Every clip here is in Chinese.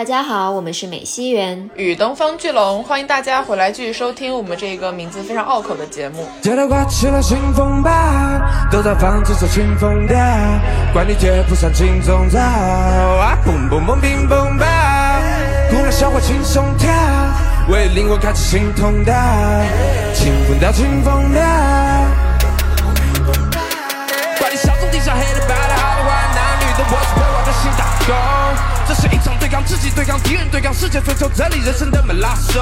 大家好，我们是美西园。与东方巨龙，欢迎大家回来继续收听我们这个名字非常拗口的节目。街头刮起了新风吧，都在放这首清风调，管你贴不上金钟罩，啊，蹦蹦蹦乒乓吧，姑娘小伙轻松跳，为灵魂开启新通道，清风调，清风调，管你小众地下黑的白的好的坏男女的，我是陪我的心打工。这是一场对抗自己、对抗敌人、对抗世界、追求真理人生的马拉松。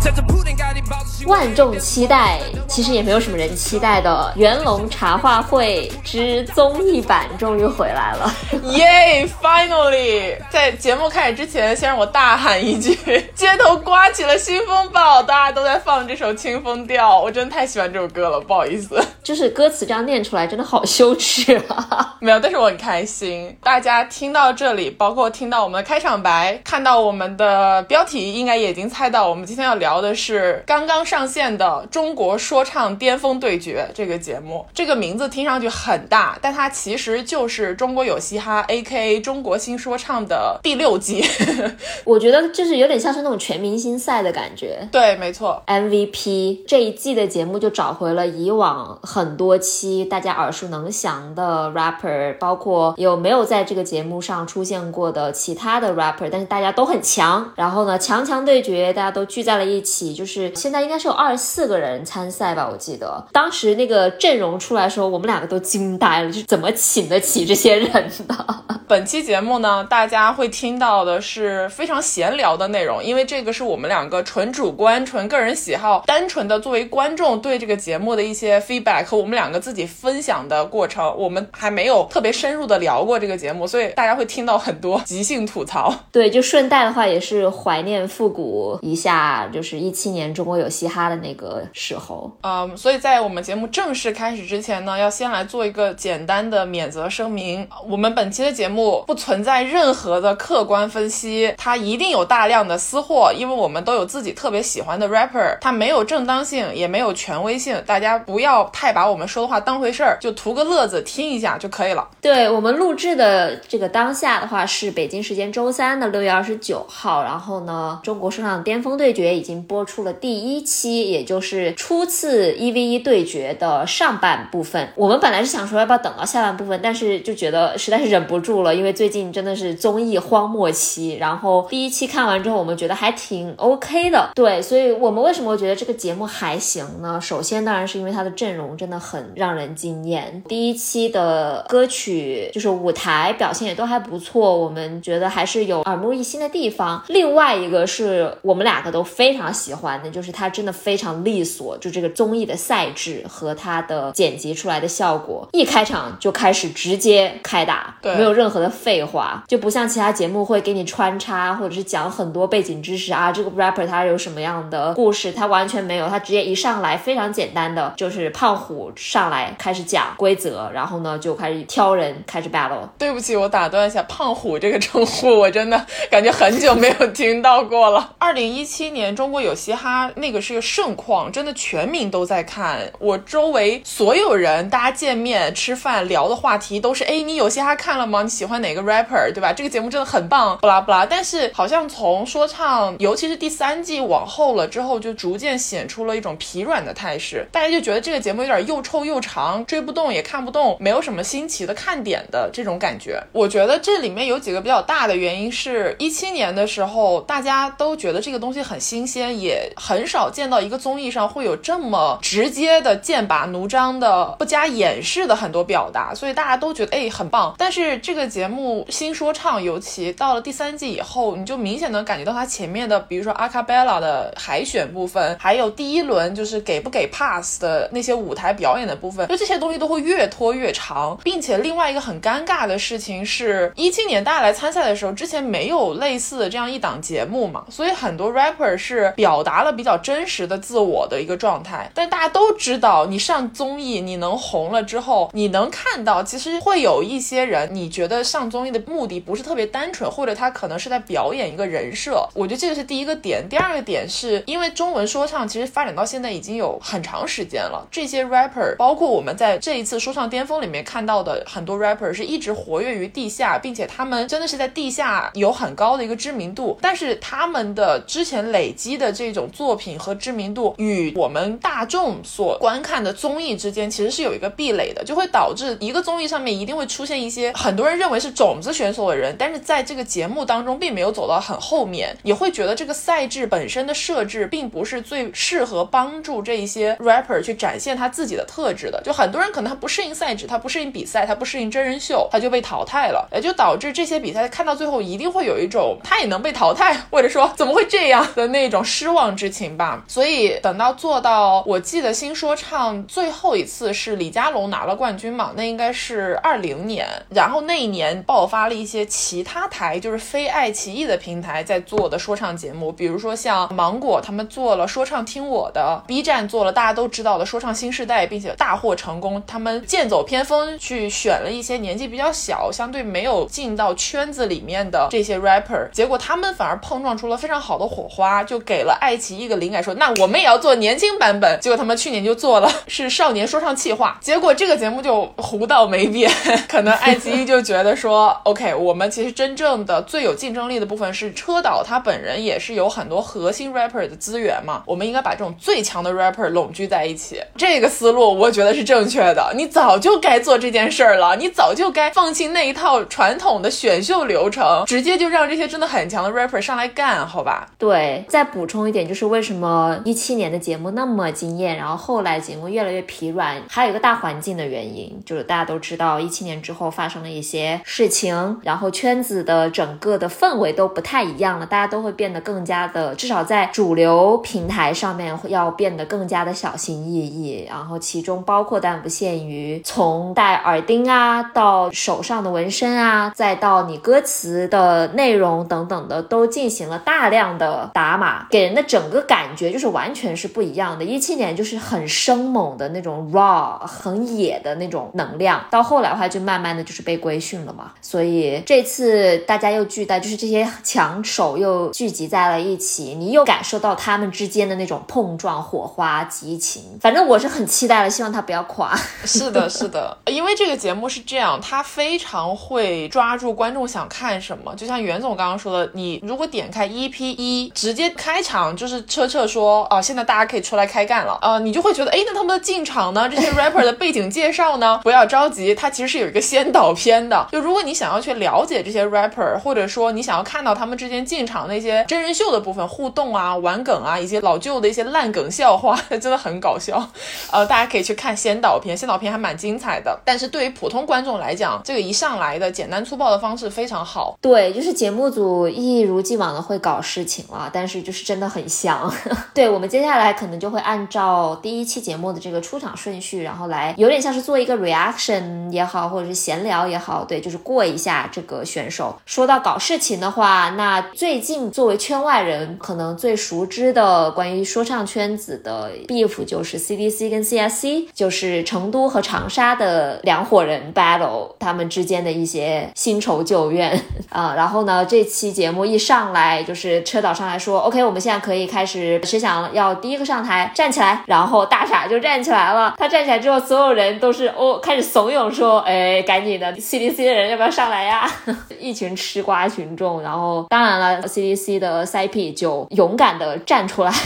在这铺天盖地、万众期待，其实也没有什么人期待的《元龙茶话会之综艺版》终于回来了，耶！Finally，在节目开始之前，先让我大喊一句：街头刮起了新风暴，大家都在放这首《清风调》，我真的太喜欢这首歌了，不好意思，就是歌词这样念出来真的好羞耻啊！没有，但是我很开心，大家听到这里，包括听。到我们的开场白，看到我们的标题，应该也已经猜到，我们今天要聊的是刚刚上线的《中国说唱巅峰对决》这个节目。这个名字听上去很大，但它其实就是《中国有嘻哈》A.K.A. 中国新说唱的第六季。我觉得就是有点像是那种全明星赛的感觉。对，没错，MVP 这一季的节目就找回了以往很多期大家耳熟能详的 rapper，包括有没有在这个节目幕上出现过的。其他的 rapper，但是大家都很强，然后呢，强强对决，大家都聚在了一起，就是现在应该是有二十四个人参赛吧，我记得当时那个阵容出来的时候，我们两个都惊呆了，就怎么请得起这些人的？本期节目呢，大家会听到的是非常闲聊的内容，因为这个是我们两个纯主观、纯个人喜好，单纯的作为观众对这个节目的一些 feedback 和我们两个自己分享的过程，我们还没有特别深入的聊过这个节目，所以大家会听到很多即兴吐槽，对，就顺带的话也是怀念复古一下，就是一七年中国有嘻哈的那个时候。嗯，所以在我们节目正式开始之前呢，要先来做一个简单的免责声明。我们本期的节目不存在任何的客观分析，它一定有大量的私货，因为我们都有自己特别喜欢的 rapper，它没有正当性，也没有权威性，大家不要太把我们说的话当回事儿，就图个乐子听一下就可以了。对我们录制的这个当下的话是北京时间。周三的六月二十九号，然后呢，中国说唱巅峰对决已经播出了第一期，也就是初次一 v 一对决的上半部分。我们本来是想说要不要等到下半部分，但是就觉得实在是忍不住了，因为最近真的是综艺荒漠期。然后第一期看完之后，我们觉得还挺 OK 的。对，所以我们为什么会觉得这个节目还行呢？首先当然是因为它的阵容真的很让人惊艳。第一期的歌曲就是舞台表现也都还不错，我们觉得还。是有耳目一新的地方，另外一个是我们两个都非常喜欢的，就是它真的非常利索，就这个综艺的赛制和它的剪辑出来的效果，一开场就开始直接开打，没有任何的废话，就不像其他节目会给你穿插或者是讲很多背景知识啊，这个 rapper 他有什么样的故事，他完全没有，他直接一上来非常简单的就是胖虎上来开始讲规则，然后呢就开始挑人开始 battle。对不起，我打断一下，胖虎这个称呼。我真的感觉很久没有听到过了。二零一七年中国有嘻哈那个是个盛况，真的全民都在看。我周围所有人，大家见面吃饭聊的话题都是：哎，你有嘻哈看了吗？你喜欢哪个 rapper？对吧？这个节目真的很棒，不拉不拉。但是好像从说唱，尤其是第三季往后了之后，就逐渐显出了一种疲软的态势。大家就觉得这个节目有点又臭又长，追不动也看不动，没有什么新奇的看点的这种感觉。我我觉得这里面有几个比较大的原。因是一七年的时候，大家都觉得这个东西很新鲜，也很少见到一个综艺上会有这么直接的剑拔弩张的、不加掩饰的很多表达，所以大家都觉得哎很棒。但是这个节目新说唱，尤其到了第三季以后，你就明显能感觉到它前面的，比如说阿卡贝拉的海选部分，还有第一轮就是给不给 pass 的那些舞台表演的部分，就这些东西都会越拖越长，并且另外一个很尴尬的事情是，是一七年大家来参赛的时候。之前没有类似的这样一档节目嘛，所以很多 rapper 是表达了比较真实的自我的一个状态。但大家都知道，你上综艺，你能红了之后，你能看到其实会有一些人，你觉得上综艺的目的不是特别单纯，或者他可能是在表演一个人设。我觉得这个是第一个点。第二个点是因为中文说唱其实发展到现在已经有很长时间了，这些 rapper 包括我们在这一次说唱巅峰里面看到的很多 rapper 是一直活跃于地下，并且他们真的是在地下有很高的一个知名度，但是他们的之前累积的这种作品和知名度与我们大众所观看的综艺之间其实是有一个壁垒的，就会导致一个综艺上面一定会出现一些很多人认为是种子选手的人，但是在这个节目当中并没有走到很后面，也会觉得这个赛制本身的设置并不是最适合帮助这一些 rapper 去展现他自己的特质的。就很多人可能他不适应赛制，他不适应比赛，他不适应真人秀，他就被淘汰了，也就导致这些比赛看到最后一定会有一种他也能被淘汰，或者说怎么会这样的那种失望之情吧。所以等到做到，我记得新说唱最后一次是李佳隆拿了冠军嘛，那应该是二零年，然后那一年爆发了一些其他台，就是非爱奇艺的平台在做的说唱节目，比如说像芒果他们做了说唱听我的，B 站做了大家都知道的说唱新时代，并且大获成功。他们剑走偏锋，去选了一些年纪比较小、相对没有进到圈子里面的这些 rapper，结果他们反而碰撞出了非常好的火花，就给了爱奇艺一个灵感，说那我们也要做年轻版本。结果他们去年就做了 是少年说唱气话，结果这个节目就糊到没边。可能爱奇艺就觉得说，OK，我们其实真正的最有竞争力的部分是车导他本人也是有很多核心 rapper 的资源嘛，我们应该把这种最强的 rapper 拢聚在一起。这个思路我觉得是正确的，你早就该做这件事儿了，你早就该放弃那一套传统的选秀流程，直接就让这些真的很强的 rapper 上来干，好吧？对，再补充一点，就是为什么一七年的节目那么惊艳，然后后来节目越来越疲软，还有一个大环境的原因，就是大家都知道一七年之后发生了一些事情，然后圈子的整个的氛围都不太一样了，大家都会变得更加的，至少在主流平台上面要变得更加的小心翼翼，然后其中包括但不限于从戴耳钉啊到手上的纹身啊，再到你歌词的内容等等的，都进行了大量的打码，给人的整个感觉就是完全是不一样的。一七年就是很生猛的那种 raw，很野的那种能量，到后来的话就慢慢的就是被规训了嘛。所以这次大家又聚在，就是这些强手又聚集在了一起，你又感受到他们之间的那种碰撞、火花、激情。反正我是很期待了，希望他不要垮。是的，是的，因为这个节目是这样，它非常会会抓住观众想看什么。就像袁总刚刚说的，你如果点开 EP 一，直接开场就是车澈说啊，现在大家可以出来开干了，呃，你就会觉得，哎，那他们的进场呢？这些 rapper 的背景介绍呢？不要着急，它其实是有一个先导片的。就如果你想要去了解这些 rapper，或者说你想要看到他们之间进场那些真人秀的部分互动啊、玩梗啊，以及老旧的一些烂梗笑话，真的很搞笑。呃，大家可以去看先导片，先导片还蛮精彩的。但是对于普通观众来讲，这个一上来的简单粗暴的方式非常好。对，就是节目组一如既往的会搞事情了，但是就是真的很香。对我们接下来可能就会按照第一期节目的这个出场顺序，然后来有点像是做一个 reaction 也好，或者是闲聊也好，对，就是过一下这个选手。说到搞事情的话，那最近作为圈外人可能最熟知的关于说唱圈子的 beef 就是 CDC 跟 CSC，就是成都和长沙的两伙人 battle，他们之间的一些新仇旧怨 啊。然后呢，这期节目一上来就是车导上来说，OK，我们现在可以开始，谁想要第一个上台站起来，然后大傻就站起来了。他站起来之后，所有人都是哦开始怂恿说，哎，赶紧的，CDC 的人要不要上来呀？一群吃瓜群众，然后当然了，CDC 的 CP 就勇敢的站出来。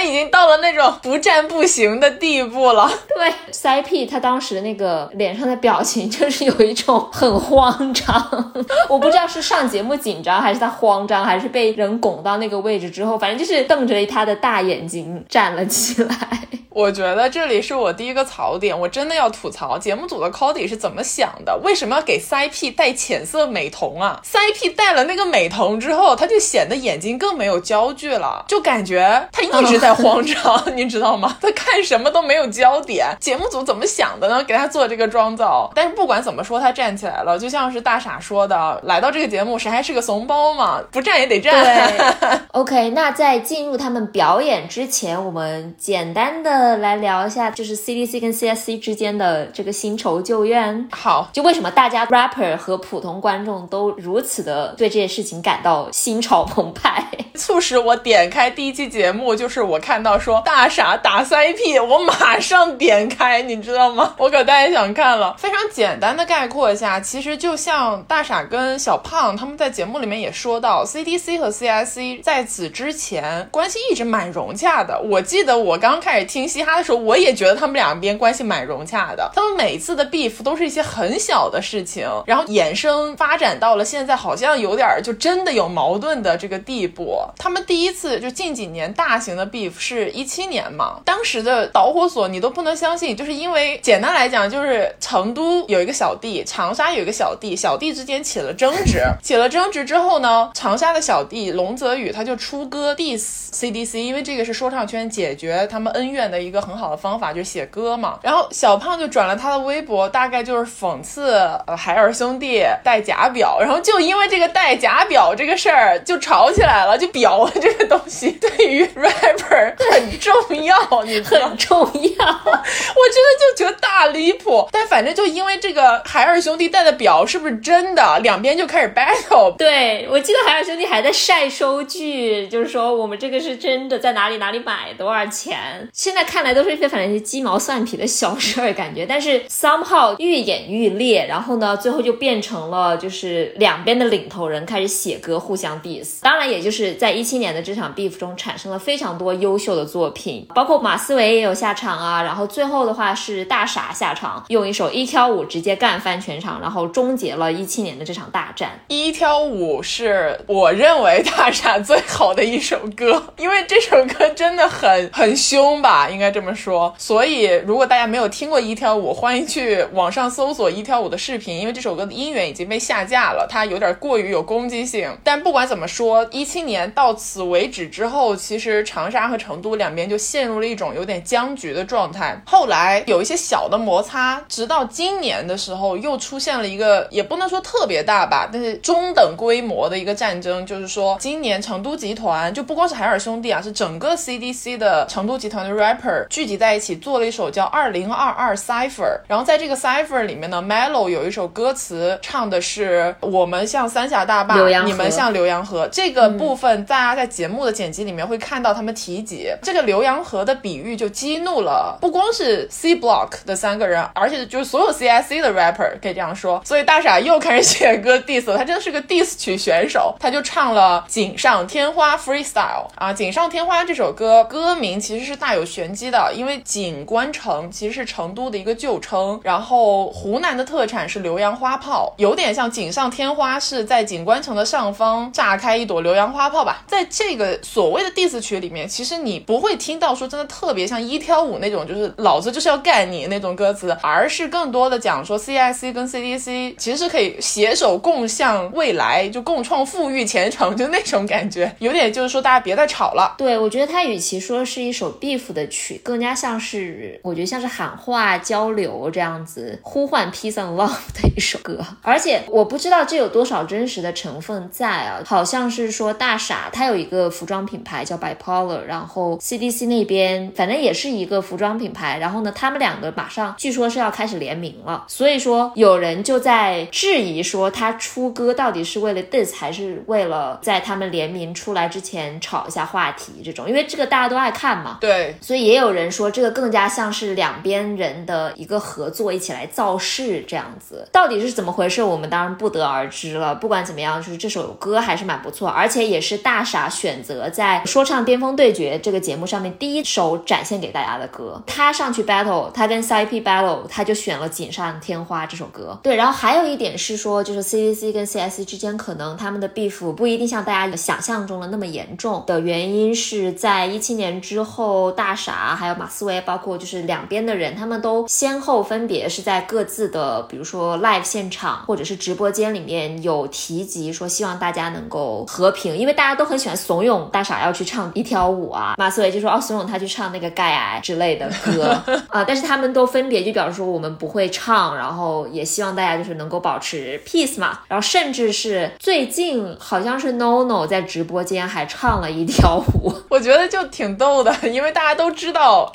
他已经到了那种不站不行的地步了。对，CP 他当时那个脸上的表情就是有一种很慌张，我不知道是上节目紧张，还是他慌张，还是被人拱到那个位置之后，反正就是瞪着他的大眼睛站了起来。我觉得这里是我第一个槽点，我真的要吐槽节目组的 Cody 是怎么想的？为什么要给 CP 戴浅色美瞳啊？CP 戴了那个美瞳之后，他就显得眼睛更没有焦距了，就感觉他一直在慌张，你知道吗？他看什么都没有焦点。节目组怎么想的呢？给他做这个妆造。但是不管怎么说，他站起来了，就像是大傻说的，来到这个节目，谁还是个怂包嘛？不站也得站。对，OK，那在进入他们表演之前，我们简单的。的来聊一下，就是 CDC 跟 CSC 之间的这个新仇旧怨。好，就为什么大家 rapper 和普通观众都如此的对这件事情感到心潮澎湃？促使我点开第一期节目，就是我看到说大傻打 CP，我马上点开，你知道吗？我可太想看了。非常简单的概括一下，其实就像大傻跟小胖他们在节目里面也说到，CDC 和 C I C 在此之前关系一直蛮融洽的。我记得我刚开始听嘻哈的时候，我也觉得他们两边关系蛮融洽的。他们每次的 beef 都是一些很小的事情，然后衍生发展到了现在，好像有点就真的有矛盾的这个地步。他们第一次就近几年大型的 beef 是一七年嘛，当时的导火索你都不能相信，就是因为简单来讲，就是成都有一个小弟，长沙有一个小弟，小弟之间起了争执，起了争执之后呢，长沙的小弟龙泽宇他就出歌 diss CDC，因为这个是说唱圈解决他们恩怨的一个很好的方法，就是写歌嘛。然后小胖就转了他的微博，大概就是讽刺呃海尔兄弟戴假表，然后就因为这个戴假表这个事儿就吵起来了，就比。表这个东西对于 rapper 很重要，你很重要，我真的就觉得大离谱。但反正就因为这个海尔兄弟戴的表是不是真的，两边就开始 battle。对我记得海尔兄弟还在晒收据，就是说我们这个是真的，在哪里哪里买，多少钱。现在看来都是一些反正是鸡毛蒜皮的小事儿感觉，但是 somehow 愈演愈烈，然后呢，最后就变成了就是两边的领头人开始写歌互相 diss。当然，也就是在。一七年的这场 beef 中产生了非常多优优秀的作品，包括马思唯也有下场啊。然后最后的话是大傻下场，用一首一挑五直接干翻全场，然后终结了一七年的这场大战。一挑五是我认为大傻最好的一首歌，因为这首歌真的很很凶吧，应该这么说。所以如果大家没有听过一挑五，欢迎去网上搜索一挑五的视频，因为这首歌的音源已经被下架了，它有点过于有攻击性。但不管怎么说，一七年。到此为止之后，其实长沙和成都两边就陷入了一种有点僵局的状态。后来有一些小的摩擦，直到今年的时候又出现了一个，也不能说特别大吧，但是中等规模的一个战争。就是说，今年成都集团就不光是海尔兄弟啊，是整个 CDC 的成都集团的 rapper 聚集在一起做了一首叫《二零二二 Cipher》。然后在这个 Cipher 里面呢，Melo 有一首歌词唱的是“我们像三峡大坝，你们像浏阳河”。这个部分。大家在节目的剪辑里面会看到他们提及这个浏阳河的比喻，就激怒了不光是 C Block 的三个人，而且就是所有 C I C 的 rapper，可以这样说。所以大傻又开始写歌 diss，他真的是个 diss 曲选手，他就唱了《锦上添花》freestyle 啊，《锦上添花》这首歌歌名其实是大有玄机的，因为锦官城其实是成都的一个旧称，然后湖南的特产是浏阳花炮，有点像锦上添花是在锦官城的上方炸开一朵浏阳花炮吧。在这个所谓的 diss 曲里面，其实是你不会听到说真的特别像一挑五那种，就是老子就是要干你那种歌词，而是更多的讲说 C I C 跟 C D C 其实是可以携手共向未来，就共创富裕前程，就那种感觉，有点就是说大家别再吵了。对我觉得它与其说是一首 beef 的曲，更加像是我觉得像是喊话交流这样子，呼唤 peace and love 的一首歌。而且我不知道这有多少真实的成分在啊，好像是说大傻他。有一个服装品牌叫 Bipolar，然后 CDC 那边反正也是一个服装品牌，然后呢，他们两个马上据说是要开始联名了，所以说有人就在质疑说他出歌到底是为了 this 还是为了在他们联名出来之前炒一下话题这种，因为这个大家都爱看嘛，对，所以也有人说这个更加像是两边人的一个合作，一起来造势这样子，到底是怎么回事，我们当然不得而知了。不管怎么样，就是这首歌还是蛮不错，而且也是大。傻选择在说唱巅峰对决这个节目上面第一首展现给大家的歌，他上去 battle，他跟 CIP battle，他就选了《锦上添花》这首歌。对，然后还有一点是说，就是 CDC 跟 CSC 之间可能他们的 beef 不一定像大家想象中的那么严重的原因是在一七年之后，大傻还有马思唯，包括就是两边的人，他们都先后分别是在各自的比如说 live 现场或者是直播间里面有提及说希望大家能够和平，因为大家都。很喜欢怂恿大傻要去唱一挑舞啊。马思唯就说哦，怂恿他去唱那个盖癌之类的歌 啊，但是他们都分别就表示说我们不会唱，然后也希望大家就是能够保持 peace 嘛。然后甚至是最近好像是 NONO 在直播间还唱了一条舞，我觉得就挺逗的，因为大家都知道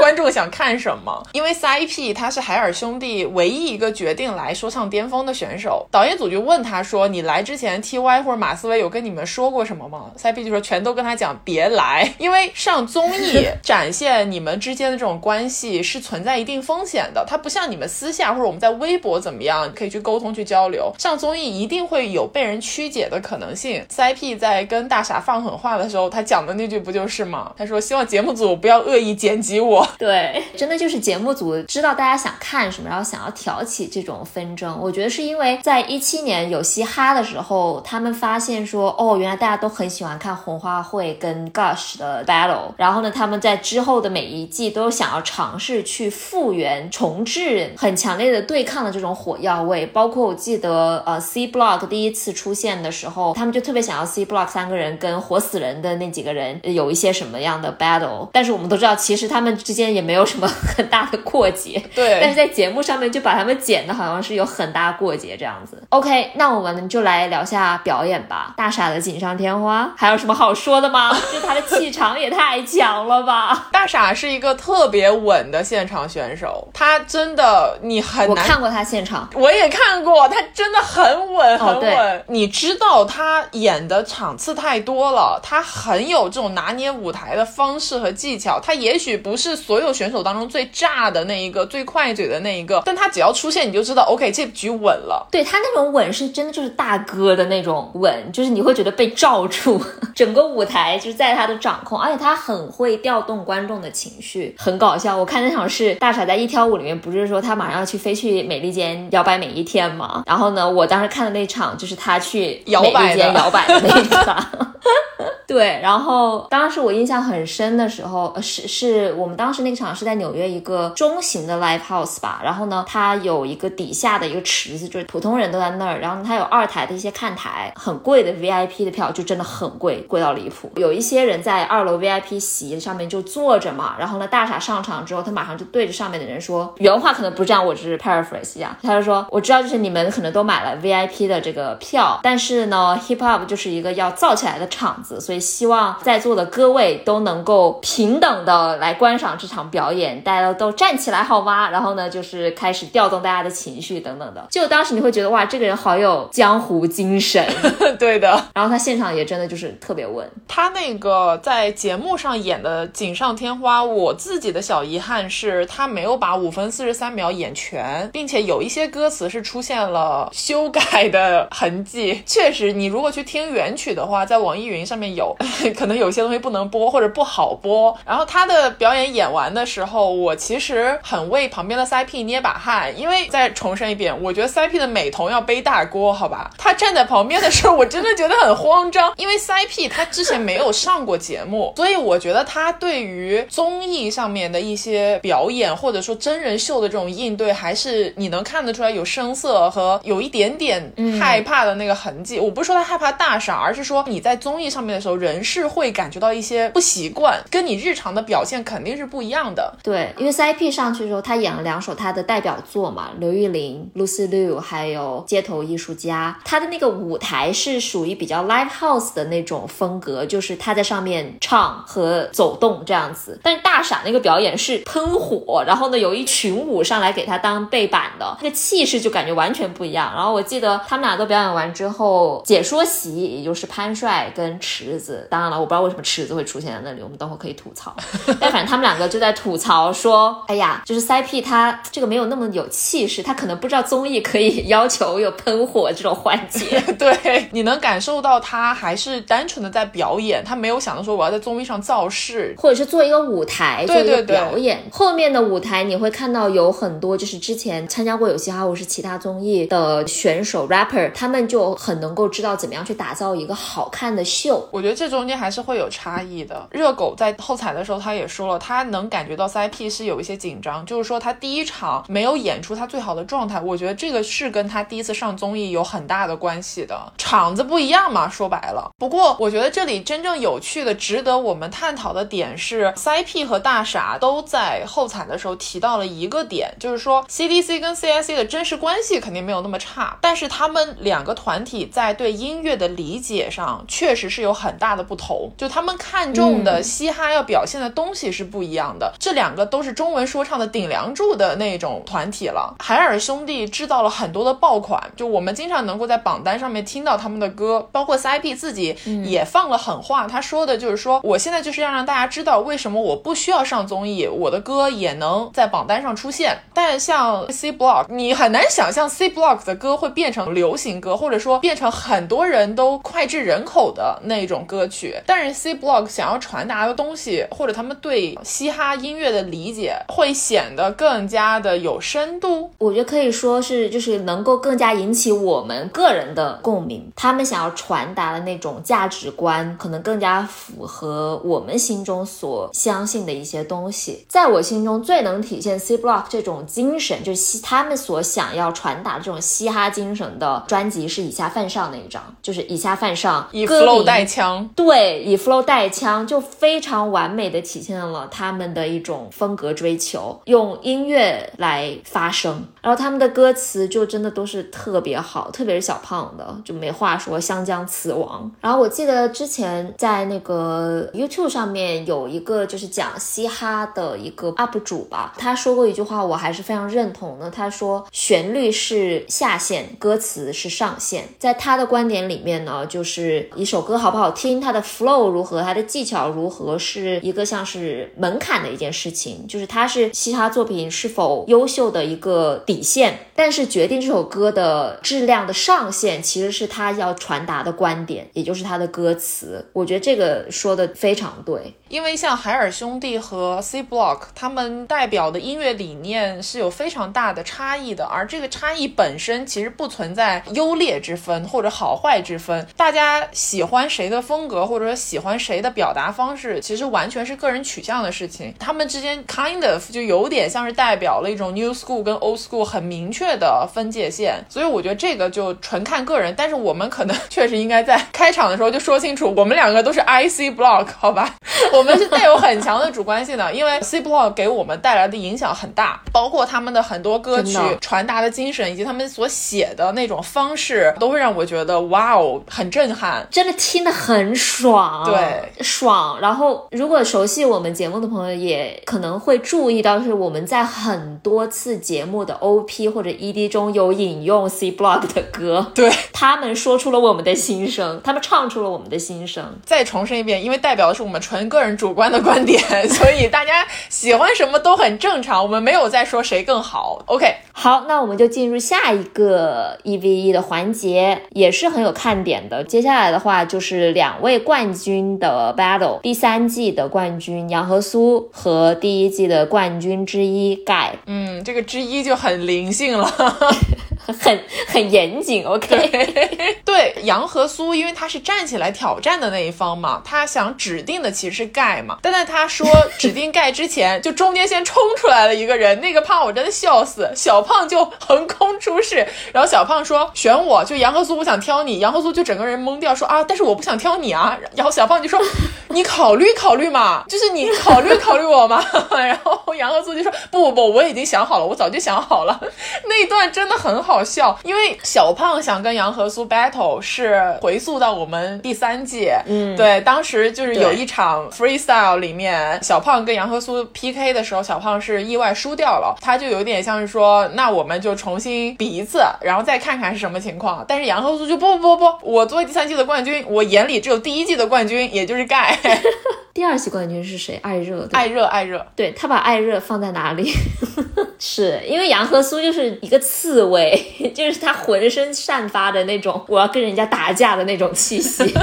观众想看什么。因为 CIP 他是海尔兄弟唯一一个决定来说唱巅峰的选手，导演组就问他说：“你来之前，TY 或者马思唯有跟你们说过什么吗？”CIP 就说：“全都跟他讲别来，因为上综艺 展现你们之间的这种关系是存在一定风险的，它不像你们私下或者我们在微博怎么样可以去沟通去交流，上综艺一定会有被人曲解的可能性。”CIP 在跟大傻放狠话的时候，他讲的那句不就是吗？他说：“希望节目组不要恶意剪辑我。”对，真的就是节目组知道大家想看什么，然后想要挑起这种纷争。我觉得是因为在一七年有嘻哈的时候，他们发现说，哦，原来大家都很喜欢看红花会跟 Gush 的 battle。然后呢，他们在之后的每一季都想要尝试去复原、重置很强烈的对抗的这种火药味。包括我记得，呃，C Block 第一次出现的时候，他们就特别想要 C Block 三个人跟活死人的那几个人有一些什么样的 battle。但是我们都知道，其实他们之间也没有什么很大的过节。对，但是在节目上面就把他们剪的好像是有很大过节这样子。OK，那我们就来聊下表演吧。大傻的锦上添花，还有什么好说的吗？就他的气场也太强了吧！大傻是一个特别稳的现场选手，他真的你很难。我看过他现场，我也看过，他真的很稳，很稳。哦、你知道他演的场次太多了，他很有这种拿捏舞台的方式和技巧。他也许不是所有选手当中最炸的那一个。最快嘴的那一个，但他只要出现，你就知道，OK，这局稳了。对他那种稳是真的就是大哥的那种稳，就是你会觉得被罩住，整个舞台就是在他的掌控，而且他很会调动观众的情绪，很搞笑。我看那场是大傻在一挑五里面，不是说他马上要去飞去美利坚摇摆每一天吗？然后呢，我当时看的那场就是他去摇摆间摇摆的那一场。对，然后当时我印象很深的时候，是是我们当时那场是在纽约一个中型的 live house 吧，然后呢，它有一个底下的一个池子，就是普通人都在那儿，然后它有二台的一些看台，很贵的 VIP 的票就真的很贵，贵到离谱。有一些人在二楼 VIP 席上面就坐着嘛，然后呢，大傻上场之后，他马上就对着上面的人说，原话可能不是这样，我只是 paraphrase 一下，他就说，我知道就是你们可能都买了 VIP 的这个票，但是呢，hip hop 就是一个要造起来的场子，所以。希望在座的各位都能够平等的来观赏这场表演，大家都站起来好吗？然后呢，就是开始调动大家的情绪等等的。就当时你会觉得哇，这个人好有江湖精神，对的。然后他现场也真的就是特别稳。他那个在在节目上演的锦上添花，我自己的小遗憾是他没有把五分四十三秒演全，并且有一些歌词是出现了修改的痕迹。确实，你如果去听原曲的话，在网易云上面有。可能有些东西不能播或者不好播。然后他的表演演完的时候，我其实很为旁边的 CP 捏把汗，因为再重申一遍，我觉得 CP 的美瞳要背大锅，好吧？他站在旁边的时候，我真的觉得很慌张，因为 CP 他之前没有上过节目，所以我觉得他对于综艺上面的一些表演或者说真人秀的这种应对，还是你能看得出来有声色和有一点点害怕的那个痕迹。我不是说他害怕大傻，而是说你在综艺上面的时候。人是会感觉到一些不习惯，跟你日常的表现肯定是不一样的。对，因为 CIP 上去的时候，他演了两首他的代表作嘛，刘玉玲、Lucy Liu，还有街头艺术家。他的那个舞台是属于比较 live house 的那种风格，就是他在上面唱和走动这样子。但是大傻那个表演是喷火，然后呢有一群舞上来给他当背板的，那个气势就感觉完全不一样。然后我记得他们俩都表演完之后，解说席也就是潘帅跟池子。当然了，我不知道为什么池子会出现在那里，我们等会可以吐槽。但反正他们两个就在吐槽说：“哎呀，就是 CP 他这个没有那么有气势，他可能不知道综艺可以要求有喷火这种环节。”对，你能感受到他还是单纯的在表演，他没有想到说我要在综艺上造势，或者是做一个舞台做一个表演。后面的舞台你会看到有很多就是之前参加过有嘻哈或是其他综艺的选手 rapper，他们就很能够知道怎么样去打造一个好看的秀。我觉得。这中间还是会有差异的。热狗在后采的时候他也说了，他能感觉到 CIP 是有一些紧张，就是说他第一场没有演出他最好的状态。我觉得这个是跟他第一次上综艺有很大的关系的，场子不一样嘛，说白了。不过我觉得这里真正有趣的、值得我们探讨的点是，CIP 和大傻都在后采的时候提到了一个点，就是说 CDC 跟 CIC 的真实关系肯定没有那么差，但是他们两个团体在对音乐的理解上确实是有很大的不同，就他们看重的嘻哈要表现的东西是不一样的。这两个都是中文说唱的顶梁柱的那种团体了，海尔兄弟制造了很多的爆款，就我们经常能够在榜单上面听到他们的歌，包括 CIP 自己也放了狠话，他说的就是说，我现在就是要让大家知道为什么我不需要上综艺，我的歌也能在榜单上出现。但像 C Block，你很难想象 C Block 的歌会变成流行歌，或者说变成很多人都脍炙人口的那种歌曲。但是 C Block 想要传达的东西，或者他们对嘻哈音乐的理解，会显得更加的有深度。我觉得可以说是，就是能够更加引起我们个人的共鸣。他们想要传达的那种价值观，可能更加符合我们心中所相信的一些东西。在我心中，最能体现 C Block 这种精神，就是嘻他们所想要传达的这种嘻哈精神的专辑，是以下犯上那一张，就是以下犯上，以 flow 带枪，对，以 flow 带枪，就非常完美的体现了他们的一种风格追求，用音乐来发声，然后他们的歌词就真的都是特别好，特别是小胖的，就没话说，湘江词王。然后我记得之前在那个呃 YouTube 上面有一个就是讲嘻哈的一个 UP 主吧，他说过一句话，我还是非常认同的。他说旋律是下限，歌词是上限。在他的观点里面呢，就是一首歌好不好听，它的 flow 如何，它的技巧如何，是一个像是门槛的一件事情，就是它是嘻哈作品是否优秀的一个底线。但是决定这首歌的质量的上限，其实是他要传达的观点，也就是他的歌词。我觉得这个说的非常对。因为像海尔兄弟和 C Block，他们代表的音乐理念是有非常大的差异的，而这个差异本身其实不存在优劣之分或者好坏之分，大家喜欢谁的风格或者说喜欢谁的表达方式，其实完全是个人取向的事情。他们之间 kind of 就有点像是代表了一种 new school 跟 old school 很明确的分界线，所以我觉得这个就纯看个人。但是我们可能 确实应该在开场的时候就说清楚，我们两个都是 IC Block，好吧？我们是带有很强的主观性的，因为 C Block 给我们带来的影响很大，包括他们的很多歌曲传达的精神，以及他们所写的那种方式，都会让我觉得哇哦，很震撼，真的听得很爽，对，爽。然后，如果熟悉我们节目的朋友，也可能会注意到，是我们在很多次节目的 OP 或者 ED 中有引用 C Block 的歌，对他们说出了我们的心声，他们唱出了我们的心声。再重申一遍，因为代表的是我们纯个人主观的观点，所以大家喜欢什么都很正常，我们没有在说谁更好。OK，好，那我们就进入下一个一 v 一的环节，也是很有看点的。接下来的话就是两位冠军的 battle，第三季的冠军杨和苏和第一季的冠军之一盖，嗯，这个之一就很灵性了。很很严谨，OK。对杨和苏，因为他是站起来挑战的那一方嘛，他想指定的其实是盖嘛。但在他说 指定盖之前，就中间先冲出来了一个人，那个胖我真的笑死，小胖就横空出世，然后小胖说选我就杨和苏，我想挑你。杨和苏就整个人懵掉，说啊，但是我不想挑你啊。然后小胖就说 你考虑考虑嘛，就是你考虑考虑我嘛。然后杨和苏就说不不不，我已经想好了，我早就想好了。那一段真的很好。好笑，因为小胖想跟杨和苏 battle 是回溯到我们第三季，嗯，对，当时就是有一场 freestyle 里面，小胖跟杨和苏 PK 的时候，小胖是意外输掉了，他就有点像是说，那我们就重新比一次，然后再看看是什么情况。但是杨和苏就不不不不，我作为第三季的冠军，我眼里只有第一季的冠军，也就是盖。第二季冠军是谁？艾热，艾热，艾热，对他把艾热放在哪里？是因为杨和苏就是一个刺猬，就是他浑身散发的那种我要跟人家打架的那种气息。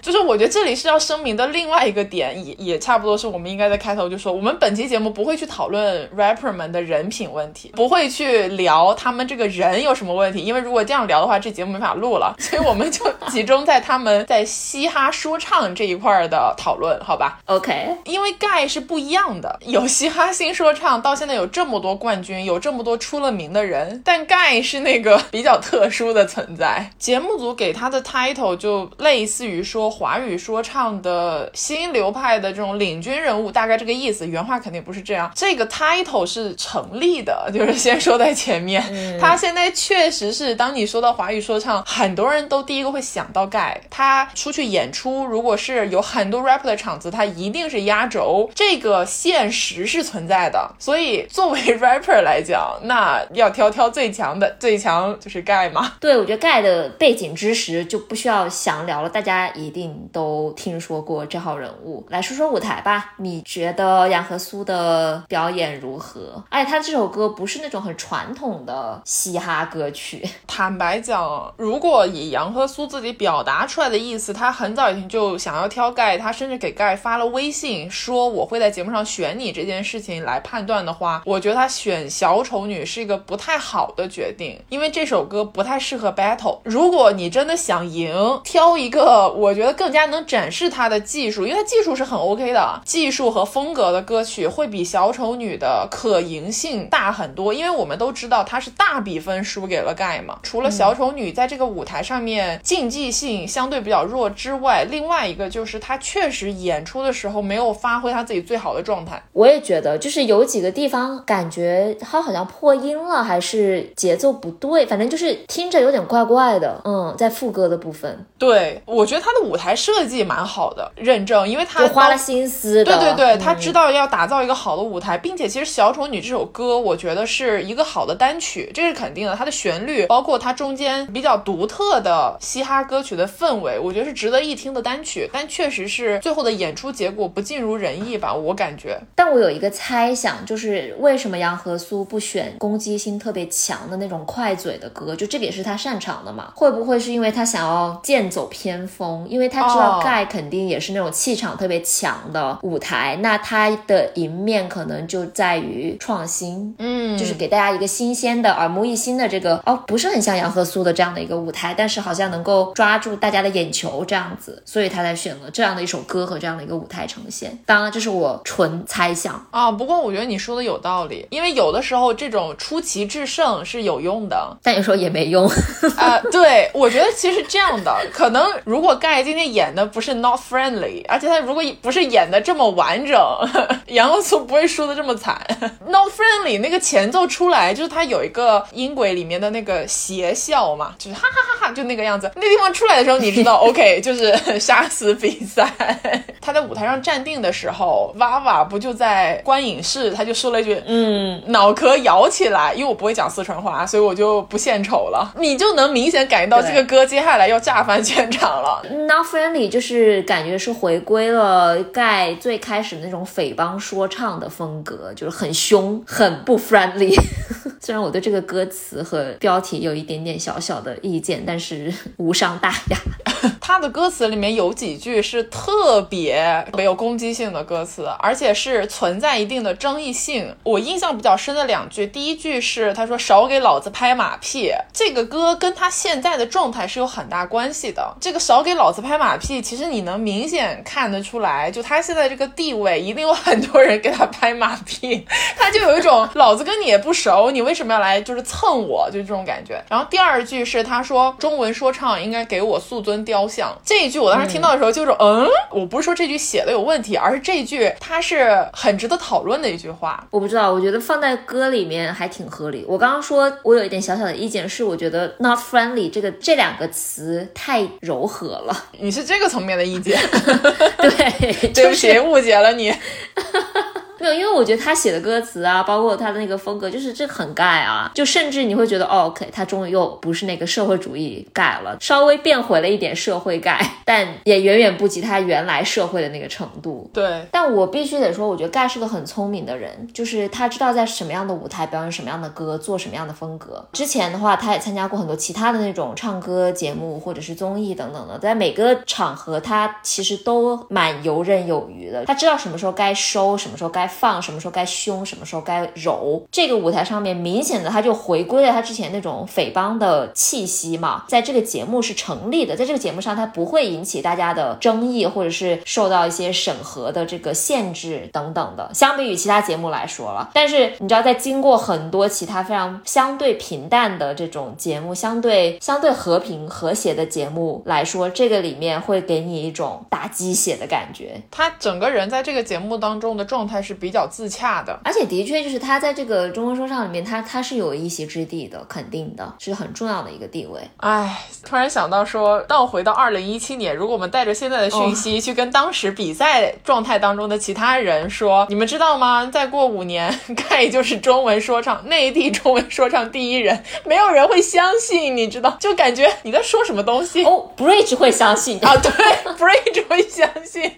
就是我觉得这里是要声明的另外一个点，也也差不多是我们应该在开头就说，我们本期节目不会去讨论 rapper 们的人品问题，不会去聊他们这个人有什么问题，因为如果这样聊的话，这节目没法录了。所以我们就集中在他们在嘻哈说唱这一块的讨论，好吧？OK，因为盖是不一样的，有嘻哈新说唱，到现在有这么多冠军，有这么多出了名的人，但盖是那个比较特殊的存在。节目组给他的 title 就类似于说。华语说唱的新流派的这种领军人物，大概这个意思。原话肯定不是这样。这个 title 是成立的，就是先说在前面。他现在确实是，当你说到华语说唱，很多人都第一个会想到盖。他出去演出，如果是有很多 rapper 的场子，他一定是压轴。这个现实是存在的。所以作为 rapper 来讲，那要挑挑最强的，最强就是盖嘛。对，我觉得盖的背景知识就不需要详聊了，大家一定。都听说过这号人物，来说说舞台吧。你觉得杨和苏的表演如何？而且他这首歌不是那种很传统的嘻哈歌曲。坦白讲，如果以杨和苏自己表达出来的意思，他很早以前就想要挑盖，他甚至给盖发了微信说我会在节目上选你这件事情来判断的话，我觉得他选小丑女是一个不太好的决定，因为这首歌不太适合 battle。如果你真的想赢，挑一个我觉得更。加能展示他的技术，因为他技术是很 OK 的，技术和风格的歌曲会比小丑女的可赢性大很多。因为我们都知道他是大比分输给了盖嘛。除了小丑女在这个舞台上面竞技性相对比较弱之外，另外一个就是他确实演出的时候没有发挥他自己最好的状态。我也觉得，就是有几个地方感觉他好像破音了，还是节奏不对，反正就是听着有点怪怪的。嗯，在副歌的部分，对我觉得他的舞台。设计蛮好的，认证，因为他花了心思。对对对，他知道要打造一个好的舞台，并且其实《小丑女》这首歌，我觉得是一个好的单曲，这是肯定的。它的旋律，包括它中间比较独特的嘻哈歌曲的氛围，我觉得是值得一听的单曲。但确实是最后的演出结果不尽如人意吧，我感觉。但我有一个猜想，就是为什么杨和苏不选攻击性特别强的那种快嘴的歌？就这个也是他擅长的嘛？会不会是因为他想要剑走偏锋？因为他。知道盖肯定也是那种气场特别强的舞台，那他的赢面可能就在于创新，嗯，就是给大家一个新鲜的、耳目一新的这个哦，不是很像杨和苏的这样的一个舞台，但是好像能够抓住大家的眼球这样子，所以他才选了这样的一首歌和这样的一个舞台呈现。当然，这是我纯猜想啊，不过我觉得你说的有道理，因为有的时候这种出奇制胜是有用的，但有时候也没用啊。对，我觉得其实这样的，可能如果盖今天演。的不是 not friendly，而且他如果不是演的这么完整，杨和苏不会输的这么惨。not friendly 那个前奏出来，就是他有一个音轨里面的那个邪笑嘛，就是哈哈哈哈，就那个样子。那地方出来的时候，你知道 OK，就是 杀死比赛。他在舞台上站定的时候，娃娃不就在观影室，他就说了一句，嗯，脑壳摇起来。因为我不会讲四川话，所以我就不献丑了。你就能明显感觉到这个歌接下来要炸翻全场了。not friendly。就是感觉是回归了盖最开始那种匪帮说唱的风格，就是很凶，很不 friendly。虽然我对这个歌词和标题有一点点小小的意见，但是无伤大雅。他的歌词里面有几句是特别没有攻击性的歌词，而且是存在一定的争议性。我印象比较深的两句，第一句是他说少给老子拍马屁。这个歌跟他现在的状态是有很大关系的。这个少给老子拍马屁，其实你能明显看得出来，就他现在这个地位，一定有很多人给他拍马屁，他就有一种老子跟你也不熟，你为什么要来就是蹭我，就这种感觉。然后第二句是他说中文说唱应该给我塑尊雕像。这一句我当时听到的时候就是嗯，我不是说这句写的有问题，而是这一句它是很值得讨论的一句话。我不知道，我觉得放在歌里面还挺合理。我刚刚说我有一点小小的意见，是我觉得 not friendly 这个这两个词太柔和了。你是这个层面的意见？对，对不起，误解了你。没有，因为我觉得他写的歌词啊，包括他的那个风格，就是这很盖啊，就甚至你会觉得，哦，OK，他终于又不是那个社会主义盖了，稍微变回了一点社会盖，但也远远不及他原来社会的那个程度。对，但我必须得说，我觉得盖是个很聪明的人，就是他知道在什么样的舞台表演什么样的歌，做什么样的风格。之前的话，他也参加过很多其他的那种唱歌节目或者是综艺等等的，在每个场合他其实都蛮游刃有余的。他知道什么时候该收，什么时候该放，什么时候该凶，什么时候该柔。这个舞台上面明显的他就回归了他之前那种匪帮的气息嘛，在这个节目是成立的，在这个节目上他不会引起大家的争议，或者是受到一些审核的这个限制等等的。相比于其他节目来说了，但是你知道，在经过很多其他非常相对平淡的这种节目，相对相对和平和谐的节目来说，这个里面会给你一种打鸡血的感觉。他整个人在这个节目当中的状态是比较自洽的，而且的确就是他在这个中国说唱里面，他他是有一席之地的，肯定的是很重要的一个地位。哎，突然想到说，当我回到二零一七年，如果我们带着现在的讯息去跟当时比赛状态当中的其他人说，你们知道吗？再过五年，盖就是中文说唱内地中文说唱第一人，没有人会相信，你知道？就感觉你在说什么东西哦，Bridge 会相信啊，对，Bridge 会相信，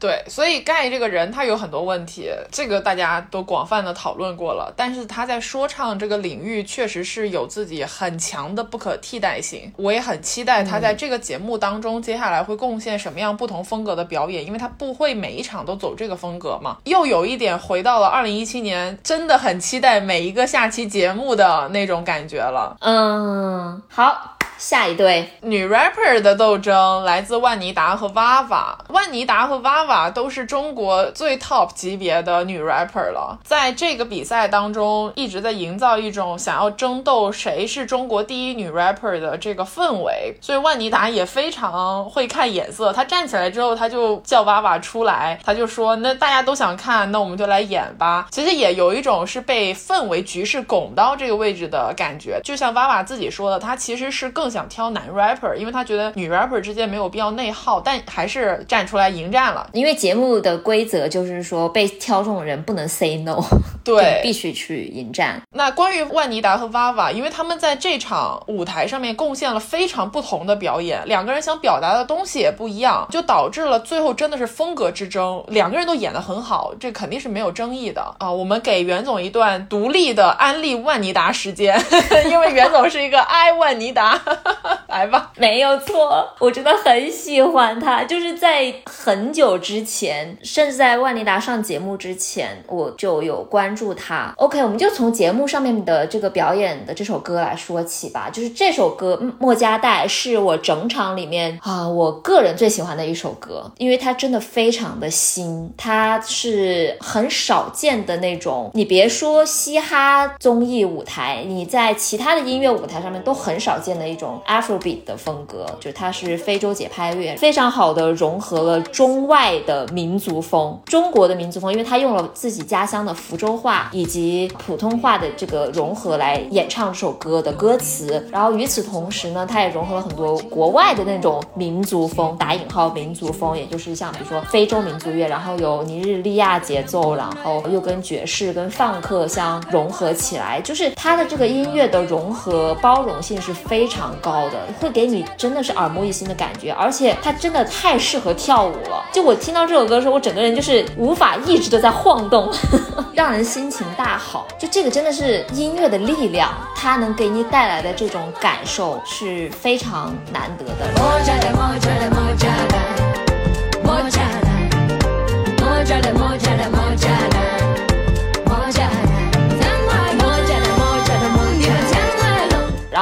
对，所以盖这个人他有很多问题，这个大家都广泛的讨论过了，但是他在说唱这个领域确实是有自己很强的不可替代性，我也很期待他在这个节目当中接下来会贡献什么样不同风格的表演，因为他不会每一场都走这个风格嘛，又有一点回到了二零一七年，真的很期待每一个下期节目的那种感觉了。嗯，好。下一对女 rapper 的斗争来自万妮达和 VAVA。万妮达和 VAVA 都是中国最 top 级别的女 rapper 了，在这个比赛当中一直在营造一种想要争斗谁是中国第一女 rapper 的这个氛围。所以万妮达也非常会看眼色，她站起来之后，她就叫 VAVA 出来，她就说：“那大家都想看，那我们就来演吧。”其实也有一种是被氛围局势拱到这个位置的感觉。就像 VAVA 自己说的，她其实是更。想挑男 rapper，因为他觉得女 rapper 之间没有必要内耗，但还是站出来迎战了。因为节目的规则就是说，被挑中的人不能 say no，对，必须去迎战。那关于万妮达和 VAVA，，因为他们在这场舞台上面贡献了非常不同的表演，两个人想表达的东西也不一样，就导致了最后真的是风格之争。两个人都演得很好，这肯定是没有争议的啊。我们给袁总一段独立的安利万妮达时间，因为袁总是一个爱万妮达。来吧，没有错，我真的很喜欢他。就是在很久之前，甚至在万妮达上节目之前，我就有关注他。OK，我们就从节目上面的这个表演的这首歌来说起吧。就是这首歌《莫加代》是我整场里面啊，我个人最喜欢的一首歌，因为它真的非常的新，它是很少见的那种。你别说嘻哈综艺舞台，你在其他的音乐舞台上面都很少见的一种。种 Afrobeat 的风格，就是它是非洲节拍乐，非常好的融合了中外的民族风，中国的民族风，因为它用了自己家乡的福州话以及普通话的这个融合来演唱这首歌的歌词，然后与此同时呢，它也融合了很多国外的那种民族风，打引号民族风，也就是像比如说非洲民族乐，然后有尼日利亚节奏，然后又跟爵士跟放克相融合起来，就是它的这个音乐的融合包容性是非常高。的会给你真的是耳目一新的感觉，而且它真的太适合跳舞了。就我听到这首歌的时候，我整个人就是无法抑制的在晃动，让人心情大好。就这个真的是音乐的力量，它能给你带来的这种感受是非常难得的。